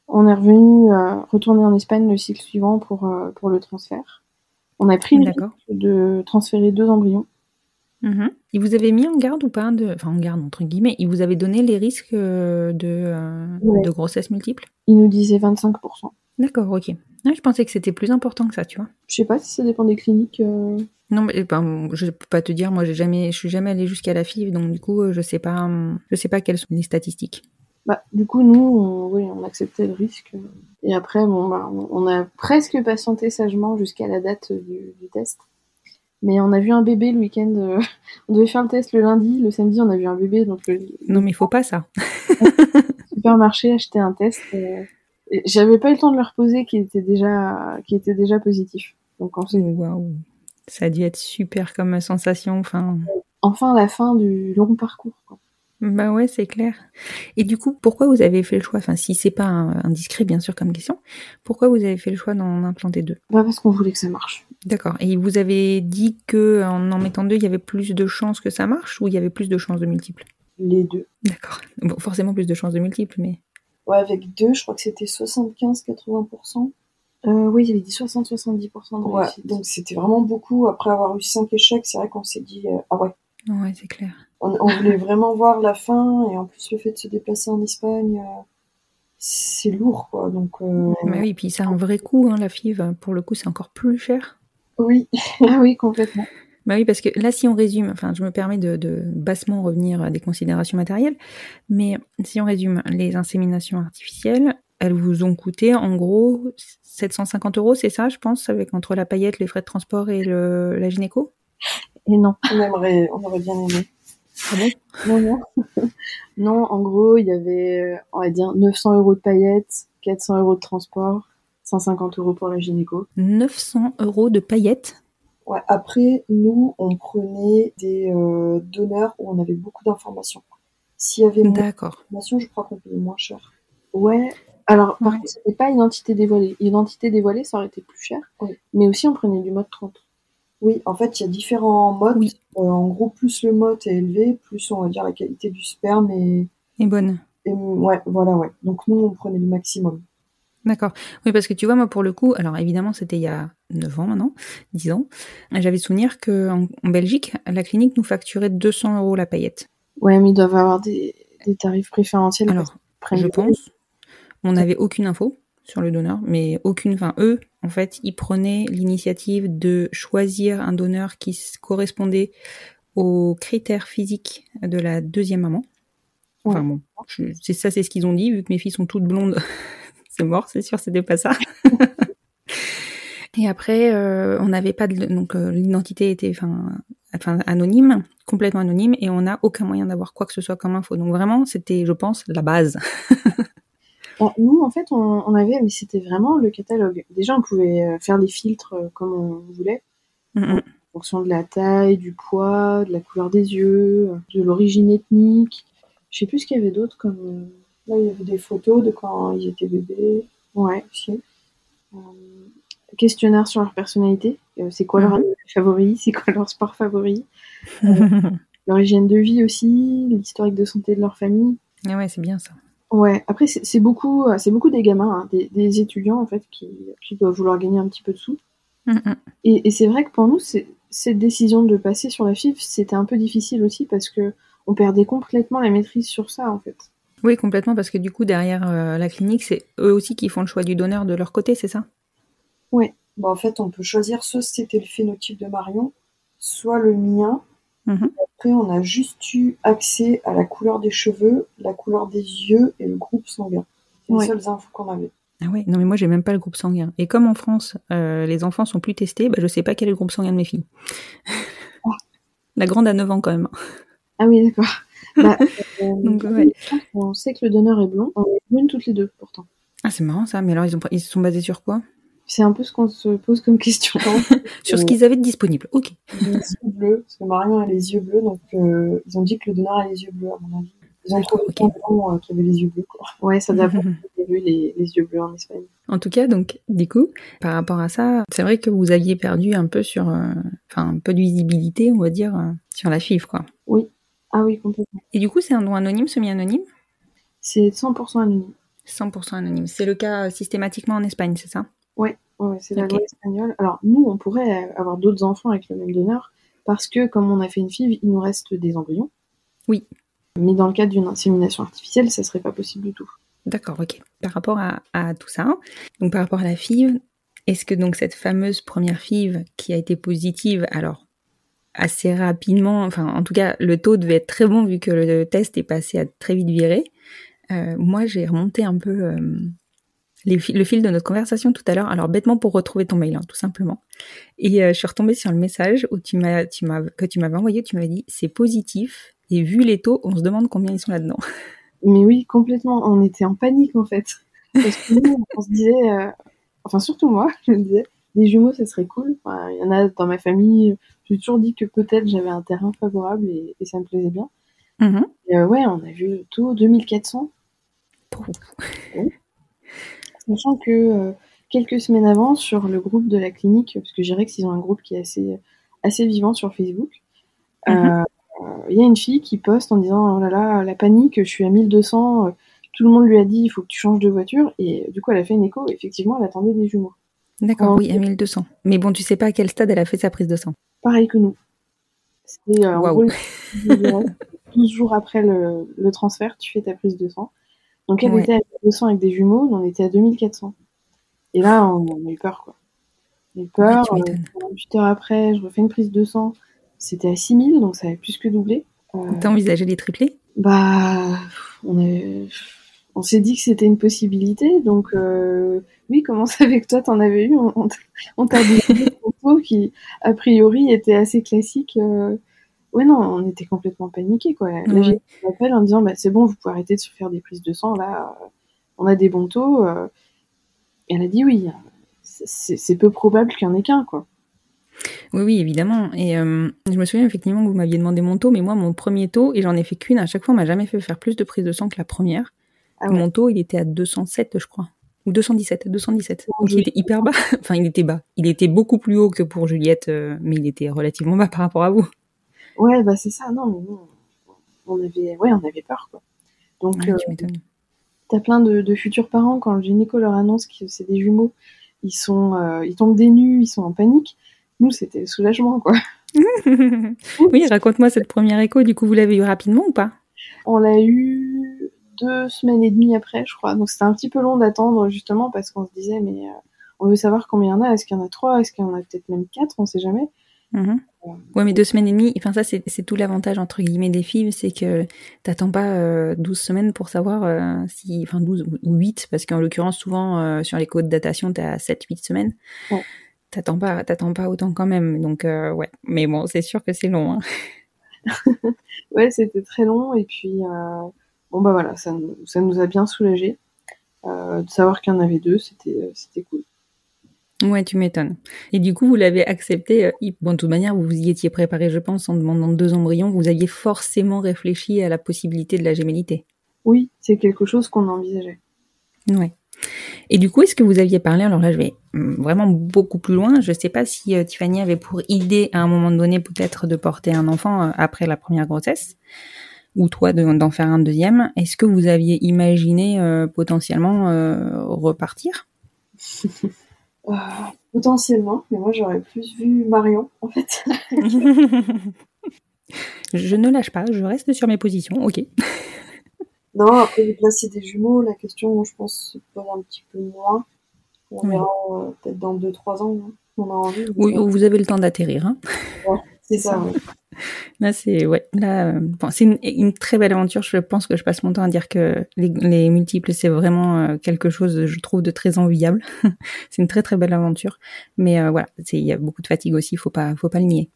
On est revenu euh, retourner en Espagne le cycle suivant pour euh, pour le transfert. On a pris le de transférer deux embryons. Mhm. Il vous avait mis en garde ou pas de... Enfin, en garde, entre guillemets. Il vous avait donné les risques euh, de, euh, Ouais. de grossesse multiple? Il nous disait 25%. D'accord, ok. Ouais, je pensais que c'était plus important que ça, tu vois. Je sais pas si ça dépend des cliniques. euh, Non, mais ben, je peux pas te dire. Moi, j'ai jamais, je suis jamais allée jusqu'à la FIV, donc du coup, je sais pas, hum, je sais pas quelles sont les statistiques. Bah, du coup, nous, on, oui, on acceptait le risque. Et après, bon, bah, on, on a presque patienté sagement jusqu'à la date du, du test. Mais on a vu un bébé le week-end. euh, on devait faire le test le lundi. Le samedi, on a vu un bébé. Donc, le, Non, mais il faut pas ça. supermarché acheter un test. euh, et J'avais pas eu le temps de le reposer qui était déjà, qui était déjà positif. Donc, Waouh. Ça a dû être super comme sensation. Enfin, enfin la fin du long parcours. quoi. Bah ouais, c'est clair. Et du coup, pourquoi vous avez fait le choix Enfin, si c'est pas un- indiscret, bien sûr, comme question, pourquoi vous avez fait le choix d'en implanter deux? Bah, parce qu'on voulait que ça marche. D'accord. Et vous avez dit que en en mettant deux, il y avait plus de chances que ça marche ou il y avait plus de chances de multiples? Les deux. D'accord. Bon, forcément plus de chances de multiples, mais Ouais, avec deux, je crois que c'était 75-80%. Euh, oui, il y avait dit 60-70% de Ouais, réussite. donc c'était vraiment beaucoup. Après avoir eu cinq échecs, c'est vrai qu'on s'est dit, euh, ah ouais, ouais, c'est clair. On, on voulait vraiment voir la fin, et en plus le fait de se déplacer en Espagne, euh, c'est lourd, quoi. Donc, euh, Bah oui, puis ça a un vrai coût, hein, la FIV. Pour le coup, c'est encore plus cher. oui, oui, complètement. Bah oui, parce que là, si on résume, enfin, je me permets de, de bassement revenir à des considérations matérielles, mais si on résume les inséminations artificielles, elles vous ont coûté en gros 750 euros, c'est ça, je pense, avec entre la paillette, les frais de transport et le, la gynéco? Et non. On aimerait, on aurait bien aimé. Ah bon? Non, non. non, en gros, il y avait, euh, on va dire, 900 euros de paillettes, 400 euros de transport, 150 euros pour la gynéco. 900 euros de paillettes? Ouais, après, nous, on prenait des euh, donneurs où on avait beaucoup d'informations. S'il y avait moins d'informations, je crois qu'on payait moins cher. Ouais. Alors, par Ouais. contre, c'était pas identité dévoilée. Identité dévoilée, ça aurait été plus cher. Mais aussi, on prenait du mode 30. Oui, en fait, il y a différents modes. Oui. Euh, en gros, plus le mode est élevé, plus on va dire la qualité du sperme est, Et bonne. est- ouais, voilà, ouais. Donc nous, on prenait le maximum. D'accord. Oui, parce que tu vois, moi, pour le coup, alors évidemment, c'était il y a 9 ans maintenant, 10 ans. J'avais souvenir qu'en en Belgique, la clinique nous facturait 200 euros la paillette. Ouais, mais ils doivent avoir des, des tarifs préférentiels. Alors, je pense, on n'avait aucune info sur le donneur, mais aucune, enfin, eux, en fait, ils prenaient l'initiative de choisir un donneur qui correspondait aux critères physiques de la deuxième maman. Enfin bon, c'est ça, c'est ce qu'ils ont dit, vu que mes filles sont toutes blondes. c'est mort, c'est sûr, c'était pas ça. Et après, euh, on n'avait pas de, donc euh, l'identité était, enfin, enfin anonyme, complètement anonyme, et on n'a aucun moyen d'avoir quoi que ce soit comme info. Donc vraiment, c'était, je pense, la base. Bon, nous, en fait, on, on avait, mais c'était vraiment le catalogue. Déjà, on pouvait euh, faire des filtres euh, comme on voulait, Mm, en fonction de la taille, du poids, de la couleur des yeux, euh, de l'origine ethnique. Je sais plus ce qu'il y avait d'autre comme. euh, Là, il y avait des photos de quand ils étaient bébés. Ouais, aussi. Euh, questionnaire sur leur personnalité. Euh, c'est quoi leur Mhm. animal favori? C'est quoi leur sport favori? Leur hygiène de vie aussi, l'historique de santé de leur famille. Ah ouais, c'est bien ça. Ouais, après, c'est c'est beaucoup, euh, c'est beaucoup des gamins, hein, des, des étudiants, en fait, qui, qui doivent vouloir gagner un petit peu de sous. Et, et c'est vrai que pour nous, c'est- cette décision de passer sur la FIF, c'était un peu difficile aussi parce que on perdait complètement la maîtrise sur ça, en fait. Oui, complètement, parce que du coup, derrière euh, la clinique, c'est eux aussi qui font le choix du donneur de leur côté, c'est ça? Bah, en fait, on peut choisir soit c'était le phénotype de Marion, soit le mien. Mhm. Après, on a juste eu accès à la couleur des cheveux, la couleur des yeux et le groupe sanguin. C'est Ouais. les seules infos qu'on avait. Ah ouais, non mais moi j'ai même pas le groupe sanguin. Et comme en France, euh, les enfants sont plus testés, bah, je sais pas quel est le groupe sanguin de mes filles. La grande a 9 ans quand même. Ah oui, d'accord. Bah, euh, Donc, ouais. On sait que le donneur est blond. On est brunes toutes les deux, pourtant. Ah c'est marrant ça, mais alors ils, ont, ils se sont basés sur quoi? C'est un peu ce qu'on se pose comme question. Sur ce Euh, qu'ils avaient de disponible. Ok. Les yeux bleus, parce que Marion a les yeux bleus, donc euh, ils ont dit que le donneur a les yeux bleus, à mon avis. Ils ont trouvé Ok. plein de gens euh, qui avaient les yeux bleus. Quoi. Ouais, ça doit avoir vu les, les yeux bleus en Espagne. En tout cas, donc, du coup, par rapport à ça, c'est vrai que vous aviez perdu un peu sur, euh, enfin, un peu de visibilité, on va dire, euh, sur la FIF, quoi. Ah oui, complètement. Et du coup, c'est un don anonyme, semi-anonyme? C'est 100% anonyme. 100% anonyme. C'est le cas systématiquement en Espagne, c'est ça? Ouais, ouais c'est la loi espagnole. Alors, nous, on pourrait avoir d'autres enfants avec le même donneur parce que, comme on a fait une FIV, il nous reste des embryons. Oui. Mais dans le cadre d'une insémination artificielle, ça serait pas possible du tout. D'accord, ok. Par rapport à, à tout ça, donc par rapport à la FIV, est-ce que donc cette fameuse première FIV qui a été positive, alors assez rapidement, enfin en tout cas le taux devait être très bon vu que le test est passé à très vite virer. Euh, moi j'ai remonté un peu euh, les le fil de notre conversation tout à l'heure, alors bêtement pour retrouver ton mail, hein, tout simplement. Et euh, je suis retombée sur le message où tu m'as, tu m'as, que tu m'avais envoyé, tu m'avais dit c'est positif et vu les taux, on se demande combien ils sont là-dedans. Mais oui, complètement. On était en panique, en fait. Parce que nous, on se disait, euh, enfin, surtout moi, je me disais, des jumeaux, ça serait cool. Enfin, il y en a dans ma famille. J'ai toujours dit que peut-être j'avais un terrain favorable et, et ça me plaisait bien. Mhm. Et euh, ouais, on a vu le taux 2400. Sachant que euh, quelques semaines avant, sur le groupe de la clinique, parce que je dirais qu'ils ont un groupe qui est assez, assez vivant sur Facebook, euh, Mhm. euh, il y a une fille qui poste en disant Oh là là, la panique, je suis à 1200, euh, tout le monde lui a dit il faut que tu changes de voiture, et du coup elle a fait une écho, et effectivement elle attendait des jumeaux. D'accord, oui, à 1200. Mais bon, tu sais pas à quel stade elle a fait sa prise de sang. Pareil que nous. C'est euh, gros, 12 jours après le, le transfert, tu fais ta prise de sang. Donc elle Ouais. était à 200 avec des jumeaux, on était à 2400. Et là, on, on a eu peur, quoi. On a eu peur. Ouais, tu euh, m'étonnes. 48 heures après, je refais une prise de sang. C'était à 6000, donc ça avait plus que doublé. Euh, T'as envisagé les triplés? bah, on, avait- on s'est dit que c'était une possibilité. Donc, euh, oui, comment ça que toi, t'en avais eu? On, on t'a dit des photos qui, a priori, étaient assez classiques. Euh. Ouais, non, on était complètement paniqués, quoi. Là, j'ai appelé en disant, bah, c'est bon, vous pouvez arrêter de se faire des prises de sang, là, on a des bons taux. Euh. Et elle a dit oui, c'est peu probable qu'il y en ait qu'un, quoi. Oui, oui, évidemment. Et je me souviens effectivement que vous m'aviez demandé mon taux, mais moi, mon premier taux, et j'en ai fait qu'une, à chaque fois, on m'a jamais fait faire plus de prises de sang que la première. Ah Mon taux, il était à 207, je crois. Ou 217, 217. Donc il était hyper bas. enfin, il était bas. Il était beaucoup plus haut que pour Juliette, euh, mais il était relativement bas par rapport à vous. Ouais, bah c'est ça. Non, mais non. On avait, ouais, on avait peur, quoi. Donc, ouais, tu euh, T'as plein de, futurs parents quand le gynéco leur annonce que c'est des jumeaux, ils sont, euh, ils tombent des nues, ils sont en panique. Nous, c'était soulagement, quoi. oui, raconte-moi cette première écho. Du coup, vous l'avez eu rapidement ou pas? On l'a eu deux semaines et demie après, je crois. Donc c'était un petit peu long d'attendre justement parce qu'on se disait mais euh, on veut savoir combien il y en a. Est-ce qu'il y en a trois? Est-ce qu'il y en a peut-être même quatre? On sait jamais. Mm-hmm. Ouais, mais deux semaines et demie, enfin ça c'est, tout l'avantage entre guillemets des films, c'est que t'attends pas euh, 12 semaines pour savoir euh, si, enfin 12 ou 8, parce qu'en l'occurrence souvent euh, sur les codes de datation t'es à 7-8 semaines. Ouais. T'attends pas, t'attends pas autant quand même, donc ouais. Mais bon, c'est sûr que c'est long. Hein. ouais, c'était très long et puis bon bah voilà, ça, ça nous a bien soulagé. Euh, de savoir qu'il y en avait deux, c'était, euh, c'était cool. Ouais, tu m'étonnes. Et du coup, vous l'avez accepté. Euh, bon, de toute manière, vous vous y étiez préparé, je pense, en demandant deux embryons. Vous aviez forcément réfléchi à la possibilité de la gémellité. Oui, c'est quelque chose qu'on envisageait. Ouais. Et du coup, est-ce que vous aviez parlé Alors là, je vais hum, vraiment beaucoup plus loin. Je ne sais pas si Tiffany avait pour idée à un moment donné peut-être de porter un enfant après la première grossesse ou toi d'en faire un deuxième. Est-ce que vous aviez imaginé euh, potentiellement euh, repartir? euh, Potentiellement, mais moi j'aurais plus vu Marion en fait. je ne lâche pas, je reste sur mes positions, ok. non, après placer des jumeaux, la question je pense se pose un petit peu moins. On verra peut-être dans 2-3 ans, hein. on a envie. Oui, vous avez le temps d'atterrir. Hein. C'est ça. Là, c'est ouais, là, euh, c'est une, très belle aventure. Je pense que je passe mon temps à dire que les, multiples, c'est vraiment euh, quelque chose, je trouve, de très enviable. c'est une très très belle aventure, mais euh, voilà, il y a beaucoup de fatigue aussi. Faut pas, faut pas le nier.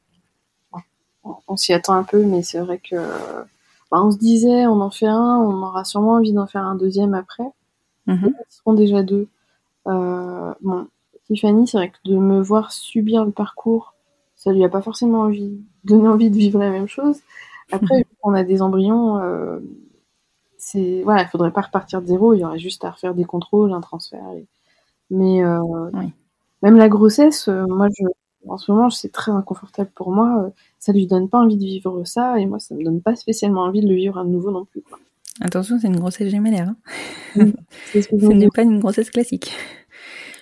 On s'y attend un peu, mais c'est vrai que bah, on se disait, on en fait un, on aura sûrement envie d'en faire un deuxième après. Mm seront déjà deux. bon, Tiffany, c'est vrai que de me voir subir le parcours ça lui a pas forcément envie, donné envie de vivre la même chose. Après, on a des embryons, euh, c'est voilà, il faudrait pas repartir de zéro, il y aurait juste à refaire des contrôles, un transfert. Mais euh, même la grossesse, euh, moi, je, en ce moment, c'est très inconfortable pour moi. Euh, ça lui donne pas envie de vivre ça, et moi, ça me donne pas spécialement envie de le vivre à nouveau non plus. Quoi. Attention, c'est une grossesse gémellaire. Hein. ce n'est pas une grossesse classique.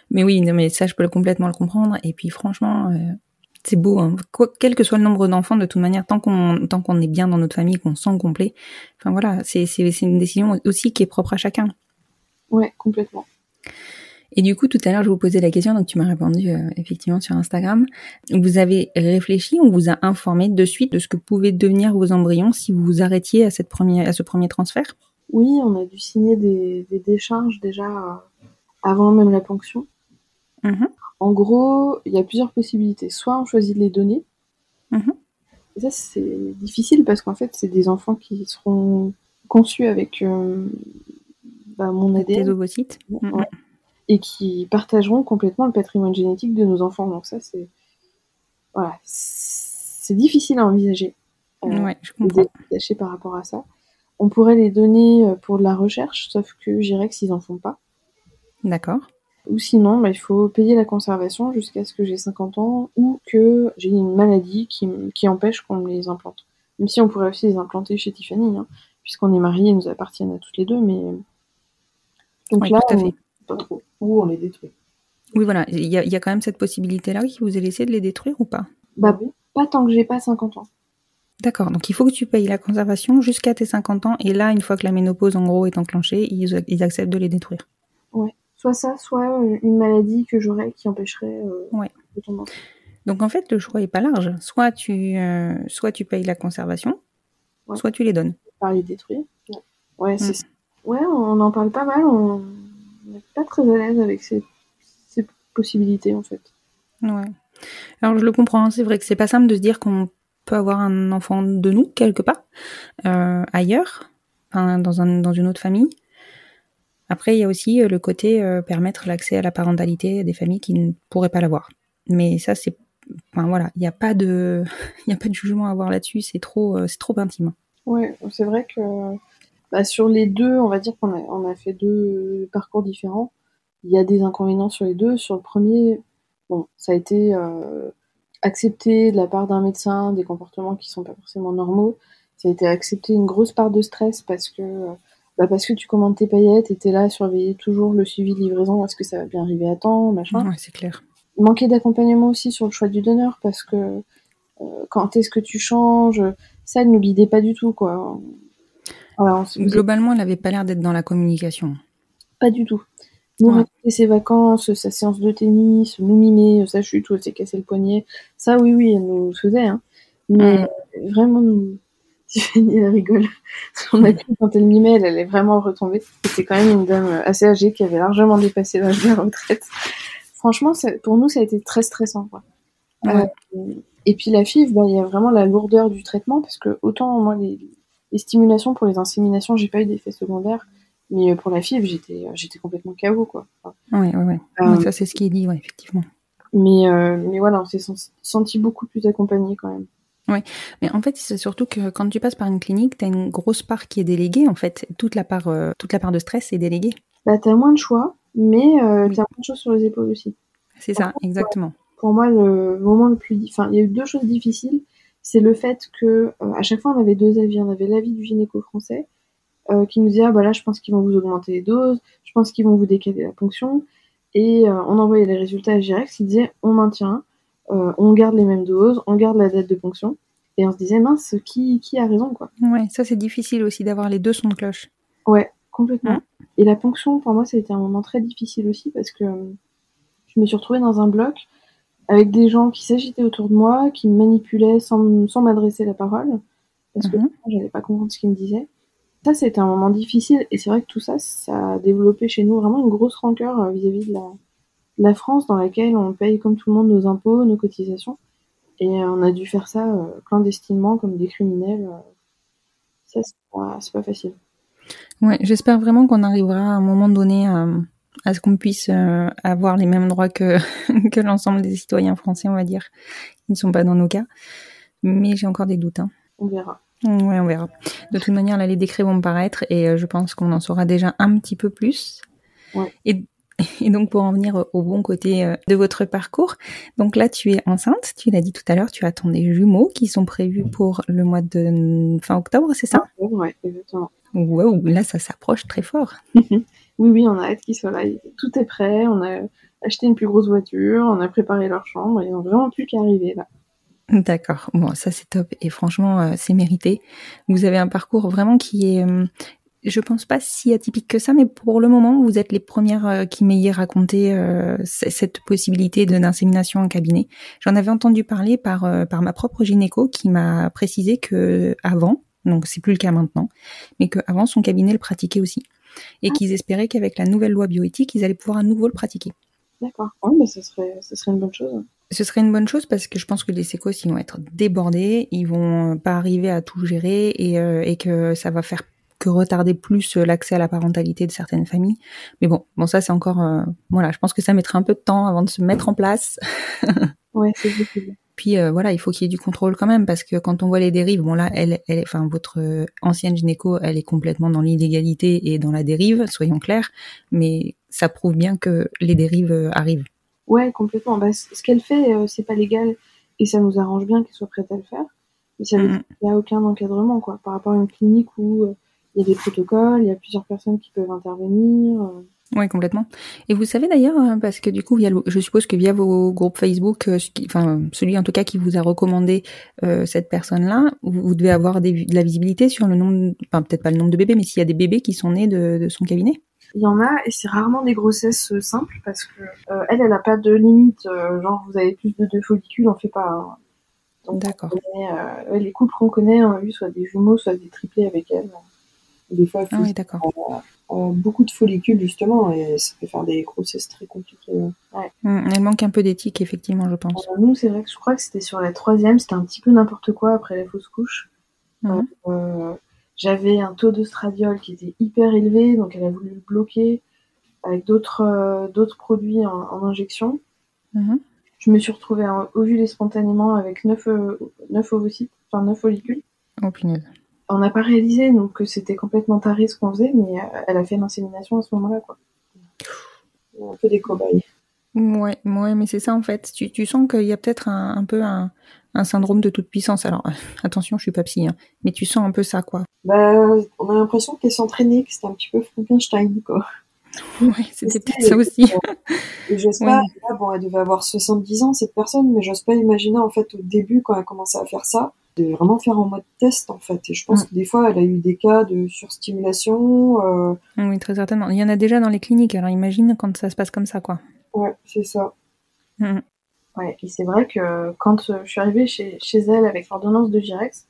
Mais oui, non, mais ça, je peux complètement le comprendre. Et puis, franchement, c'est beau, hein. quel que soit le nombre d'enfants, de toute manière, tant qu'on tant qu'on est bien dans notre famille, qu'on se sent complet. Enfin voilà, c'est une décision aussi qui est propre à chacun. Ouais, complètement. Et du coup, tout à l'heure, je vous posais la question, donc tu m'as répondu euh, effectivement sur Instagram. Vous avez réfléchi, on vous a informé de suite de ce que pouvaient devenir vos embryons si vous vous arrêtiez à, cette première, à ce premier transfert? Oui, on a dû signer des, décharges déjà euh, avant même la ponction. Mmh en gros, il y a plusieurs possibilités. Soit on choisit de les donner. Mhm. Et ça, c'est difficile parce qu'en fait, c'est des enfants qui seront conçus avec euh, bah, mon ADN. ovocytes. Mhm. Et qui partageront complètement le patrimoine génétique de nos enfants. Donc ça, c'est... Voilà. C'est difficile à envisager. Euh, ouais, je comprends. par rapport à ça. On pourrait les donner euh, pour de la recherche, sauf que j'irais que s'ils en font pas. D'accord. Ou sinon, bah, il faut payer la conservation jusqu'à ce que j'ai 50 ans ou que j'ai une maladie qui, qui empêche qu'on me les implante. Même si on pourrait aussi les implanter chez Tiffany, hein, puisqu'on est mariés et nous appartiennent à toutes les deux, mais. Donc là, tout à fait. pas trop. Ou on les détruit. Oui, voilà. Il y a, quand même cette possibilité-là qui vous est laissée de les détruire ou pas? Bah, pas tant que j'ai pas 50 ans. D'accord, donc il faut que tu payes la conservation jusqu'à tes 50 ans, et là, une fois que la ménopause en gros est enclenchée, ils, ils acceptent de les détruire. Ouais soit ça, soit euh, une maladie que j'aurais qui empêcherait euh, ouais. Donc en fait, le choix est pas large. Soit tu, euh, soit tu payes la conservation, soit tu les donnes. Par les détruire. Ouais, c'est Ouais, on en parle pas mal. On n'est pas très à l'aise avec ces, ces possibilités en fait. Ouais. Alors je le comprends, hein. c'est vrai que c'est pas simple de se dire qu'on peut avoir un enfant de nous quelque part euh, ailleurs, enfin, dans, un, dans une autre famille. Après, il y a aussi euh, le côté euh, permettre l'accès à la parentalité des familles qui ne pourraient pas l'avoir. Mais ça, c'est, enfin voilà, il n'y a pas de, jugement à avoir là-dessus. C'est trop, euh, c'est trop intime. Ouais, c'est vrai que bah, sur les deux, on va dire qu'on a, fait deux parcours différents. Il y a des inconvénients sur les deux. Sur le premier, bon, ça a été accepté de la part d'un médecin des comportements qui sont pas forcément normaux. Ça a été accepté une grosse part de stress parce que bah parce que tu commandes tes paillettes et t'es là à surveiller toujours le suivi de livraison, est-ce que ça va bien arriver à temps, machin. Ouais, c'est clair. Manquer d'accompagnement aussi sur le choix du donneur parce que euh, quand est-ce que tu changes, ça ne nous guidait pas du tout quoi. Globalement, elle avait pas l'air d'être dans la communication. pas du tout. Nous Ouais. raconter ses vacances, sa séance de tennis, nous mimer, sa chute où elle s'est cassé le poignet, ça oui oui, elle nous faisait hein. Mais vraiment nous Tiffany elle rigole. On a cru quand elle mimait, elle allait vraiment retomber. C'était quand même une dame assez âgée qui avait largement dépassé l'âge de la retraite. Franchement, ça- pour nous, ça a été très stressant. Quoi. Ouais. Euh, et puis la FIV, bah, il y a vraiment la lourdeur du traitement parce que autant moi les, les stimulations pour les inséminations, j'ai pas eu d'effet secondaire, mais pour la FIV, j'étais j'étais complètement KO quoi. Enfin, ouais. Euh, Ouais, ça, c'est ce qui est dit, ouais, effectivement. mais euh, mais voilà, on s'est sen- senti beaucoup plus accompagné quand même. Mais en fait, c'est surtout que quand tu passes par une clinique, tu as une grosse part qui est déléguée, en fait. Toute la part, euh, toute la part de stress est déléguée. Bah t'as moins de choix, mais euh, Oui. t'as moins de choses sur les épaules aussi. C'est ça, exactement. pour moi le moment le plus enfin il y a eu deux choses difficiles c'est le fait que euh, à chaque fois on avait deux avis on avait l'avis du gynéco français euh, qui nous disait ah bah là je pense qu'ils vont vous augmenter les doses je pense qu'ils vont vous décaler la ponction et euh, on envoyait les résultats à Girex qui disait on maintient euh, on garde les mêmes doses on garde la date de ponction et on se disait mince qui qui a raison quoi Ouais, ça, c'est difficile aussi d'avoir les deux sons de cloche. Ouais, complètement. Hein Et la ponction, pour moi, ça a été un moment très difficile aussi parce que euh, je me suis retrouvée dans un bloc avec des gens qui s'agitaient autour de moi, qui me manipulaient sans, sans m'adresser la parole parce que je n'allais pas comprendre ce qu'ils me disaient. Ça, c'était un moment difficile et c'est vrai que tout ça, ça a développé chez nous vraiment une grosse rancœur euh, vis-à-vis de la, la France dans laquelle on paye comme tout le monde nos impôts, nos cotisations. Et euh, on a dû faire ça euh, clandestinement comme des criminels. euh. Ça, c'est pas, pas facile. Ouais, j'espère vraiment qu'on arrivera à un moment donné à, à ce qu'on puisse euh, avoir les mêmes droits que, que l'ensemble des citoyens français, on va dire, qui ne sont pas dans nos cas. Mais j'ai encore des doutes. Hein. On verra. Ouais, on verra. De toute manière, là, les décrets vont paraître et je pense qu'on en saura déjà un petit peu plus. Ouais. Et, et donc, pour en venir au bon côté euh, de votre parcours, donc là, tu es enceinte, tu l'as dit tout à l'heure, tu attends des jumeaux qui sont prévus pour le mois de fin octobre, c'est ça? Ouais, exactement. Wow, là, ça s'approche très fort. Oui, oui, on a hâte qu'ils soient là. Tout est prêt. On a acheté une plus grosse voiture. On a préparé leur chambre. Ils n'ont vraiment plus qu'à arriver là. D'accord. Bon, ça c'est top et franchement euh, c'est mérité. Vous avez un parcours vraiment qui est, euh, je pense pas si atypique que ça, mais pour le moment vous êtes les premières euh, qui m'ayez raconté euh, cette possibilité de d'insémination en cabinet. J'en avais entendu parler par euh, par ma propre gynéco qui m'a précisé que avant, donc c'est plus le cas maintenant, mais que avant son cabinet le pratiquait aussi et qu'ils espéraient qu'avec la nouvelle loi bioéthique ils allaient pouvoir à nouveau le pratiquer. D'accord. Oui, mais ce serait, ce serait une bonne chose. Ce serait une bonne chose parce que je pense que les sécos ils vont être débordés, ils vont pas arriver à tout gérer et, euh, et que ça va faire que retarder plus euh, l'accès à la parentalité de certaines familles. Mais bon, bon ça c'est encore euh, voilà, je pense que ça mettra un peu de temps avant de se mettre en place. Ouais, c'est possible. Puis euh, voilà, il faut qu'il y ait du contrôle quand même parce que quand on voit les dérives, bon là, elle, elle, enfin votre ancienne gynéco, elle est complètement dans l'illégalité et dans la dérive, soyons clairs. Mais ça prouve bien que les dérives arrivent. Ouais, complètement. Bah, ce qu'elle fait, euh, c'est pas légal et ça nous arrange bien qu'elle soit prête à le faire. Mais ça veut dire qu'il n'y a aucun encadrement, quoi. Par rapport à une clinique où euh, il y a des protocoles, il y a plusieurs personnes qui peuvent intervenir. euh. Oui, complètement. Et vous savez d'ailleurs, euh, parce que du coup, via le- je suppose que via vos groupes Facebook, euh, ce qui- enfin celui en tout cas qui vous a recommandé euh, cette personne-là, vous, vous devez avoir des, de la visibilité sur le nombre, enfin peut-être pas le nombre de bébés, mais s'il y a des bébés qui sont nés de, de son cabinet. Il y en a et c'est rarement des grossesses simples parce que euh, elle, elle a pas de limite. genre, vous avez plus de deux follicules, on fait pas. hein. Donc, D'accord. Les couples qu'on connaît, on a vu soit des jumeaux, soit des triplés avec elle. Des fois, Ah oui, d'accord. euh, beaucoup de follicules justement et ça peut faire des grossesses très compliquées. ouais. Mm, Elle manque un peu d'éthique, effectivement, je pense. Euh, Nous, c'est vrai que je crois que c'était sur la troisième, c'était un petit peu n'importe quoi après la fausse couche. Euh, J'avais un taux d'ostradiol qui était hyper élevé, donc elle a voulu le bloquer avec d'autres euh, d'autres produits en, en injection. Mhm. Je me suis retrouvée en- ovulée spontanément avec 9, euh, 9 ovocytes, enfin 9 follicules. Oh, punaise. On n'a pas réalisé donc que c'était complètement taré ce qu'on faisait, mais euh, elle a fait une insémination à ce moment-là. quoi. Un peu des cobayes. Ouais, ouais, mais c'est ça en fait. Tu, tu sens qu'il y a peut-être un, un peu un, un syndrome de toute puissance. Alors, euh, attention, je suis pas psy, hein, mais tu sens un peu ça, quoi. Bah, on a l'impression qu'elle s'entraînait, que c'était un petit peu Frankenstein, quoi. Ouais, c'était C'est peut-être ça, aussi. Et j'ose Ouais. pas, là, bon, elle devait avoir 70 ans, cette personne, mais j'ose pas imaginer, en fait, au début, quand elle a commencé à faire ça, de vraiment faire en mode test, en fait. Et je pense Mm. que des fois, elle a eu des cas de surstimulation, euh, Oui, très certainement. Il y en a déjà dans les cliniques, alors imagine quand ça se passe comme ça, quoi. ouais, c'est ça. Mhm. Ouais, et c'est vrai que quand euh, je suis arrivée chez, chez elle avec l'ordonnance de Girex,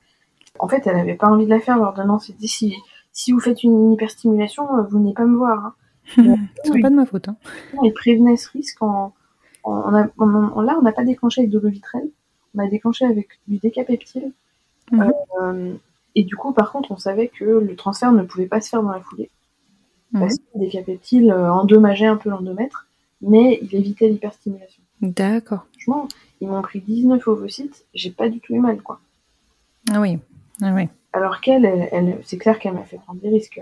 en fait, elle avait pas envie de la faire, l'ordonnance. Elle dit si, si vous faites une hyperstimulation, euh, vous n'allez pas me voir. hein. Ce serait pas de ma faute. Hein. Il prévenait ce risque en. en- on a, on- on- là, on n'a pas déclenché avec de l'ovitrel, on a déclenché avec du décapeptile. Mhm. Euh, et du coup, par contre, on savait que le transfert ne pouvait pas se faire dans la foulée. Mhm. Parce que le décapeptile euh, endommageait un peu l'endomètre, mais il évitait l'hyperstimulation. D'accord. Franchement, ils m'ont pris 19 ovocytes, j'ai pas du tout eu mal, quoi. Ah oui. Ah oui. Alors qu'elle, elle, elle- c'est clair qu'elle m'a fait prendre des risques.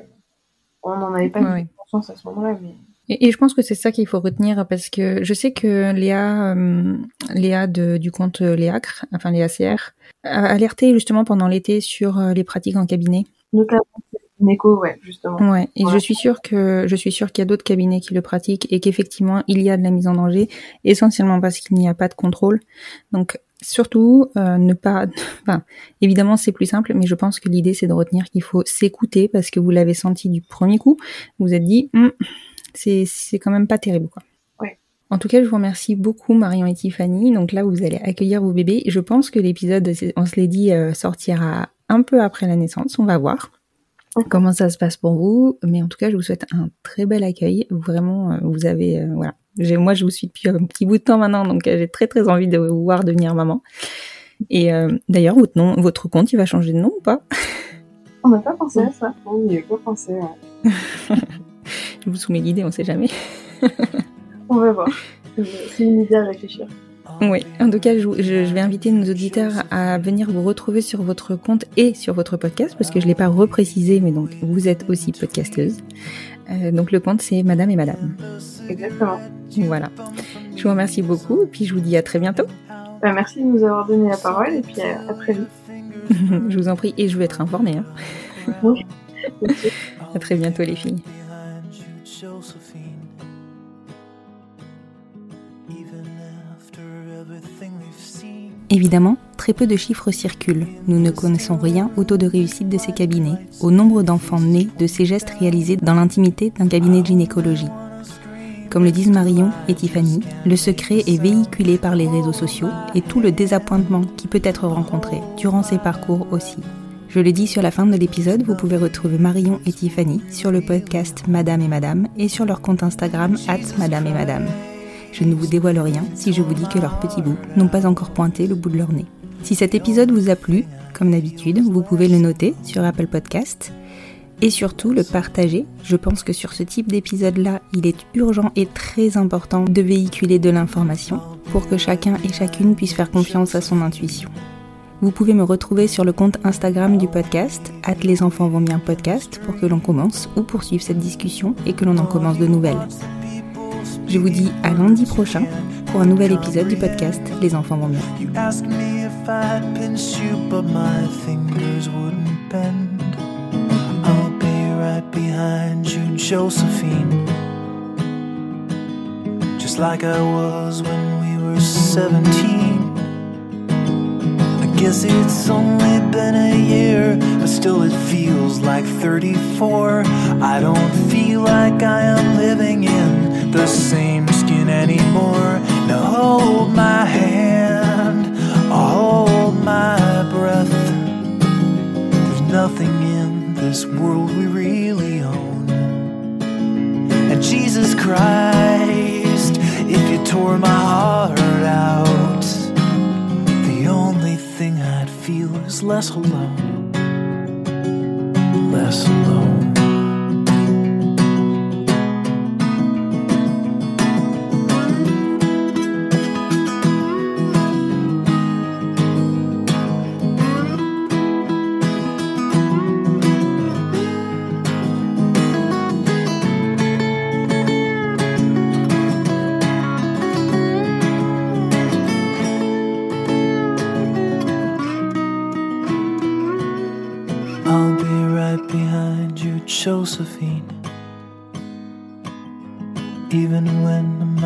On n'en avait pas Ouais, eu ouais. conscience à ce moment-là, mais Et, et je pense que c'est ça qu'il faut retenir parce que je sais que Léa, euh, Léa de, du compte Léacre, enfin Léa CR, a alerté justement pendant l'été sur euh, les pratiques en cabinet. notamment une écho, ouais, justement. Ouais. Et Ouais. je suis sûre que je suis sûre qu'il y a d'autres cabinets qui le pratiquent et qu'effectivement il y a de la mise en danger, essentiellement parce qu'il n'y a pas de contrôle. Donc surtout euh, ne pas. Enfin, évidemment c'est plus simple, mais je pense que l'idée c'est de retenir qu'il faut s'écouter parce que vous l'avez senti du premier coup. Vous vous êtes dit, Hum, c'est quand même pas terrible quoi. Ouais. En tout cas, je vous remercie beaucoup Marion et Tiffany. Donc là, vous allez accueillir vos bébés. Je pense que l'épisode, on se l'est dit, euh, sortira un peu après la naissance. On va voir comment ça se passe pour vous. Mais en tout cas, je vous souhaite un très bel accueil. Vraiment, euh, vous avez, euh, voilà. J'ai- Moi, je vous suis depuis un petit bout de temps maintenant, donc j'ai très très envie de vous voir devenir maman. Et euh, d'ailleurs, votre nom, votre compte, il va changer de nom ou pas? On n'a pas pensé à ça. On n'y avait pas pensé, ouais. Je vous soumets l'idée, on sait jamais. On va voir. C'est une idée à réfléchir. Oui, en tout cas, je, vais inviter nos auditeurs à venir vous retrouver sur votre compte et sur votre podcast, parce que je ne l'ai pas reprécisé, mais donc vous êtes aussi podcasteuse. Euh, donc le compte, c'est Madame et Madame. Exactement. Voilà. Je vous remercie beaucoup, et puis je vous dis à très bientôt. Bah, merci de nous avoir donné la parole et puis à, à très vite. je vous en prie, et je vais être informée. Hein. À très bientôt, les filles. Évidemment, très peu de chiffres circulent. Nous ne connaissons rien au taux de réussite de ces cabinets, au nombre d'enfants nés de ces gestes réalisés dans l'intimité d'un cabinet de gynécologie. Comme le disent Marion et Tiffany, le secret est véhiculé par les réseaux sociaux et tout le désappointement qui peut être rencontré durant ces parcours aussi. Je le dis sur la fin de l'épisode, vous pouvez retrouver Marion et Tiffany sur le podcast Madame et Madame et sur leur compte Instagram at Madame et Madame. Je ne vous dévoile rien si je vous dis que leurs petits bouts n'ont pas encore pointé le bout de leur nez. Si cet épisode vous a plu, comme d'habitude, vous pouvez le noter sur Apple Podcast et surtout le partager. Je pense que sur ce type d'épisode-là, il est urgent et très important de véhiculer de l'information pour que chacun et chacune puisse faire confiance à son intuition. Vous pouvez me retrouver sur le compte Instagram du podcast, at les enfants vont bien podcast, pour que l'on commence ou poursuive cette discussion et que l'on en commence de nouvelles. Je vous dis à lundi prochain pour un nouvel épisode du podcast Les enfants vont bien. You asked me if I'd pinch you, but my fingers wouldn't bend. I'll be right behind you, Josephine. Just like I was when we were 17. I guess it's only been a year, but still it feels like 34. I don't feel like I am living in the same skin anymore. Now hold my hand, hold my breath. There's nothing in this world we really own. And Jesus Christ, if you tore my heart out, the only thing I'd feel is less alone. Less alone.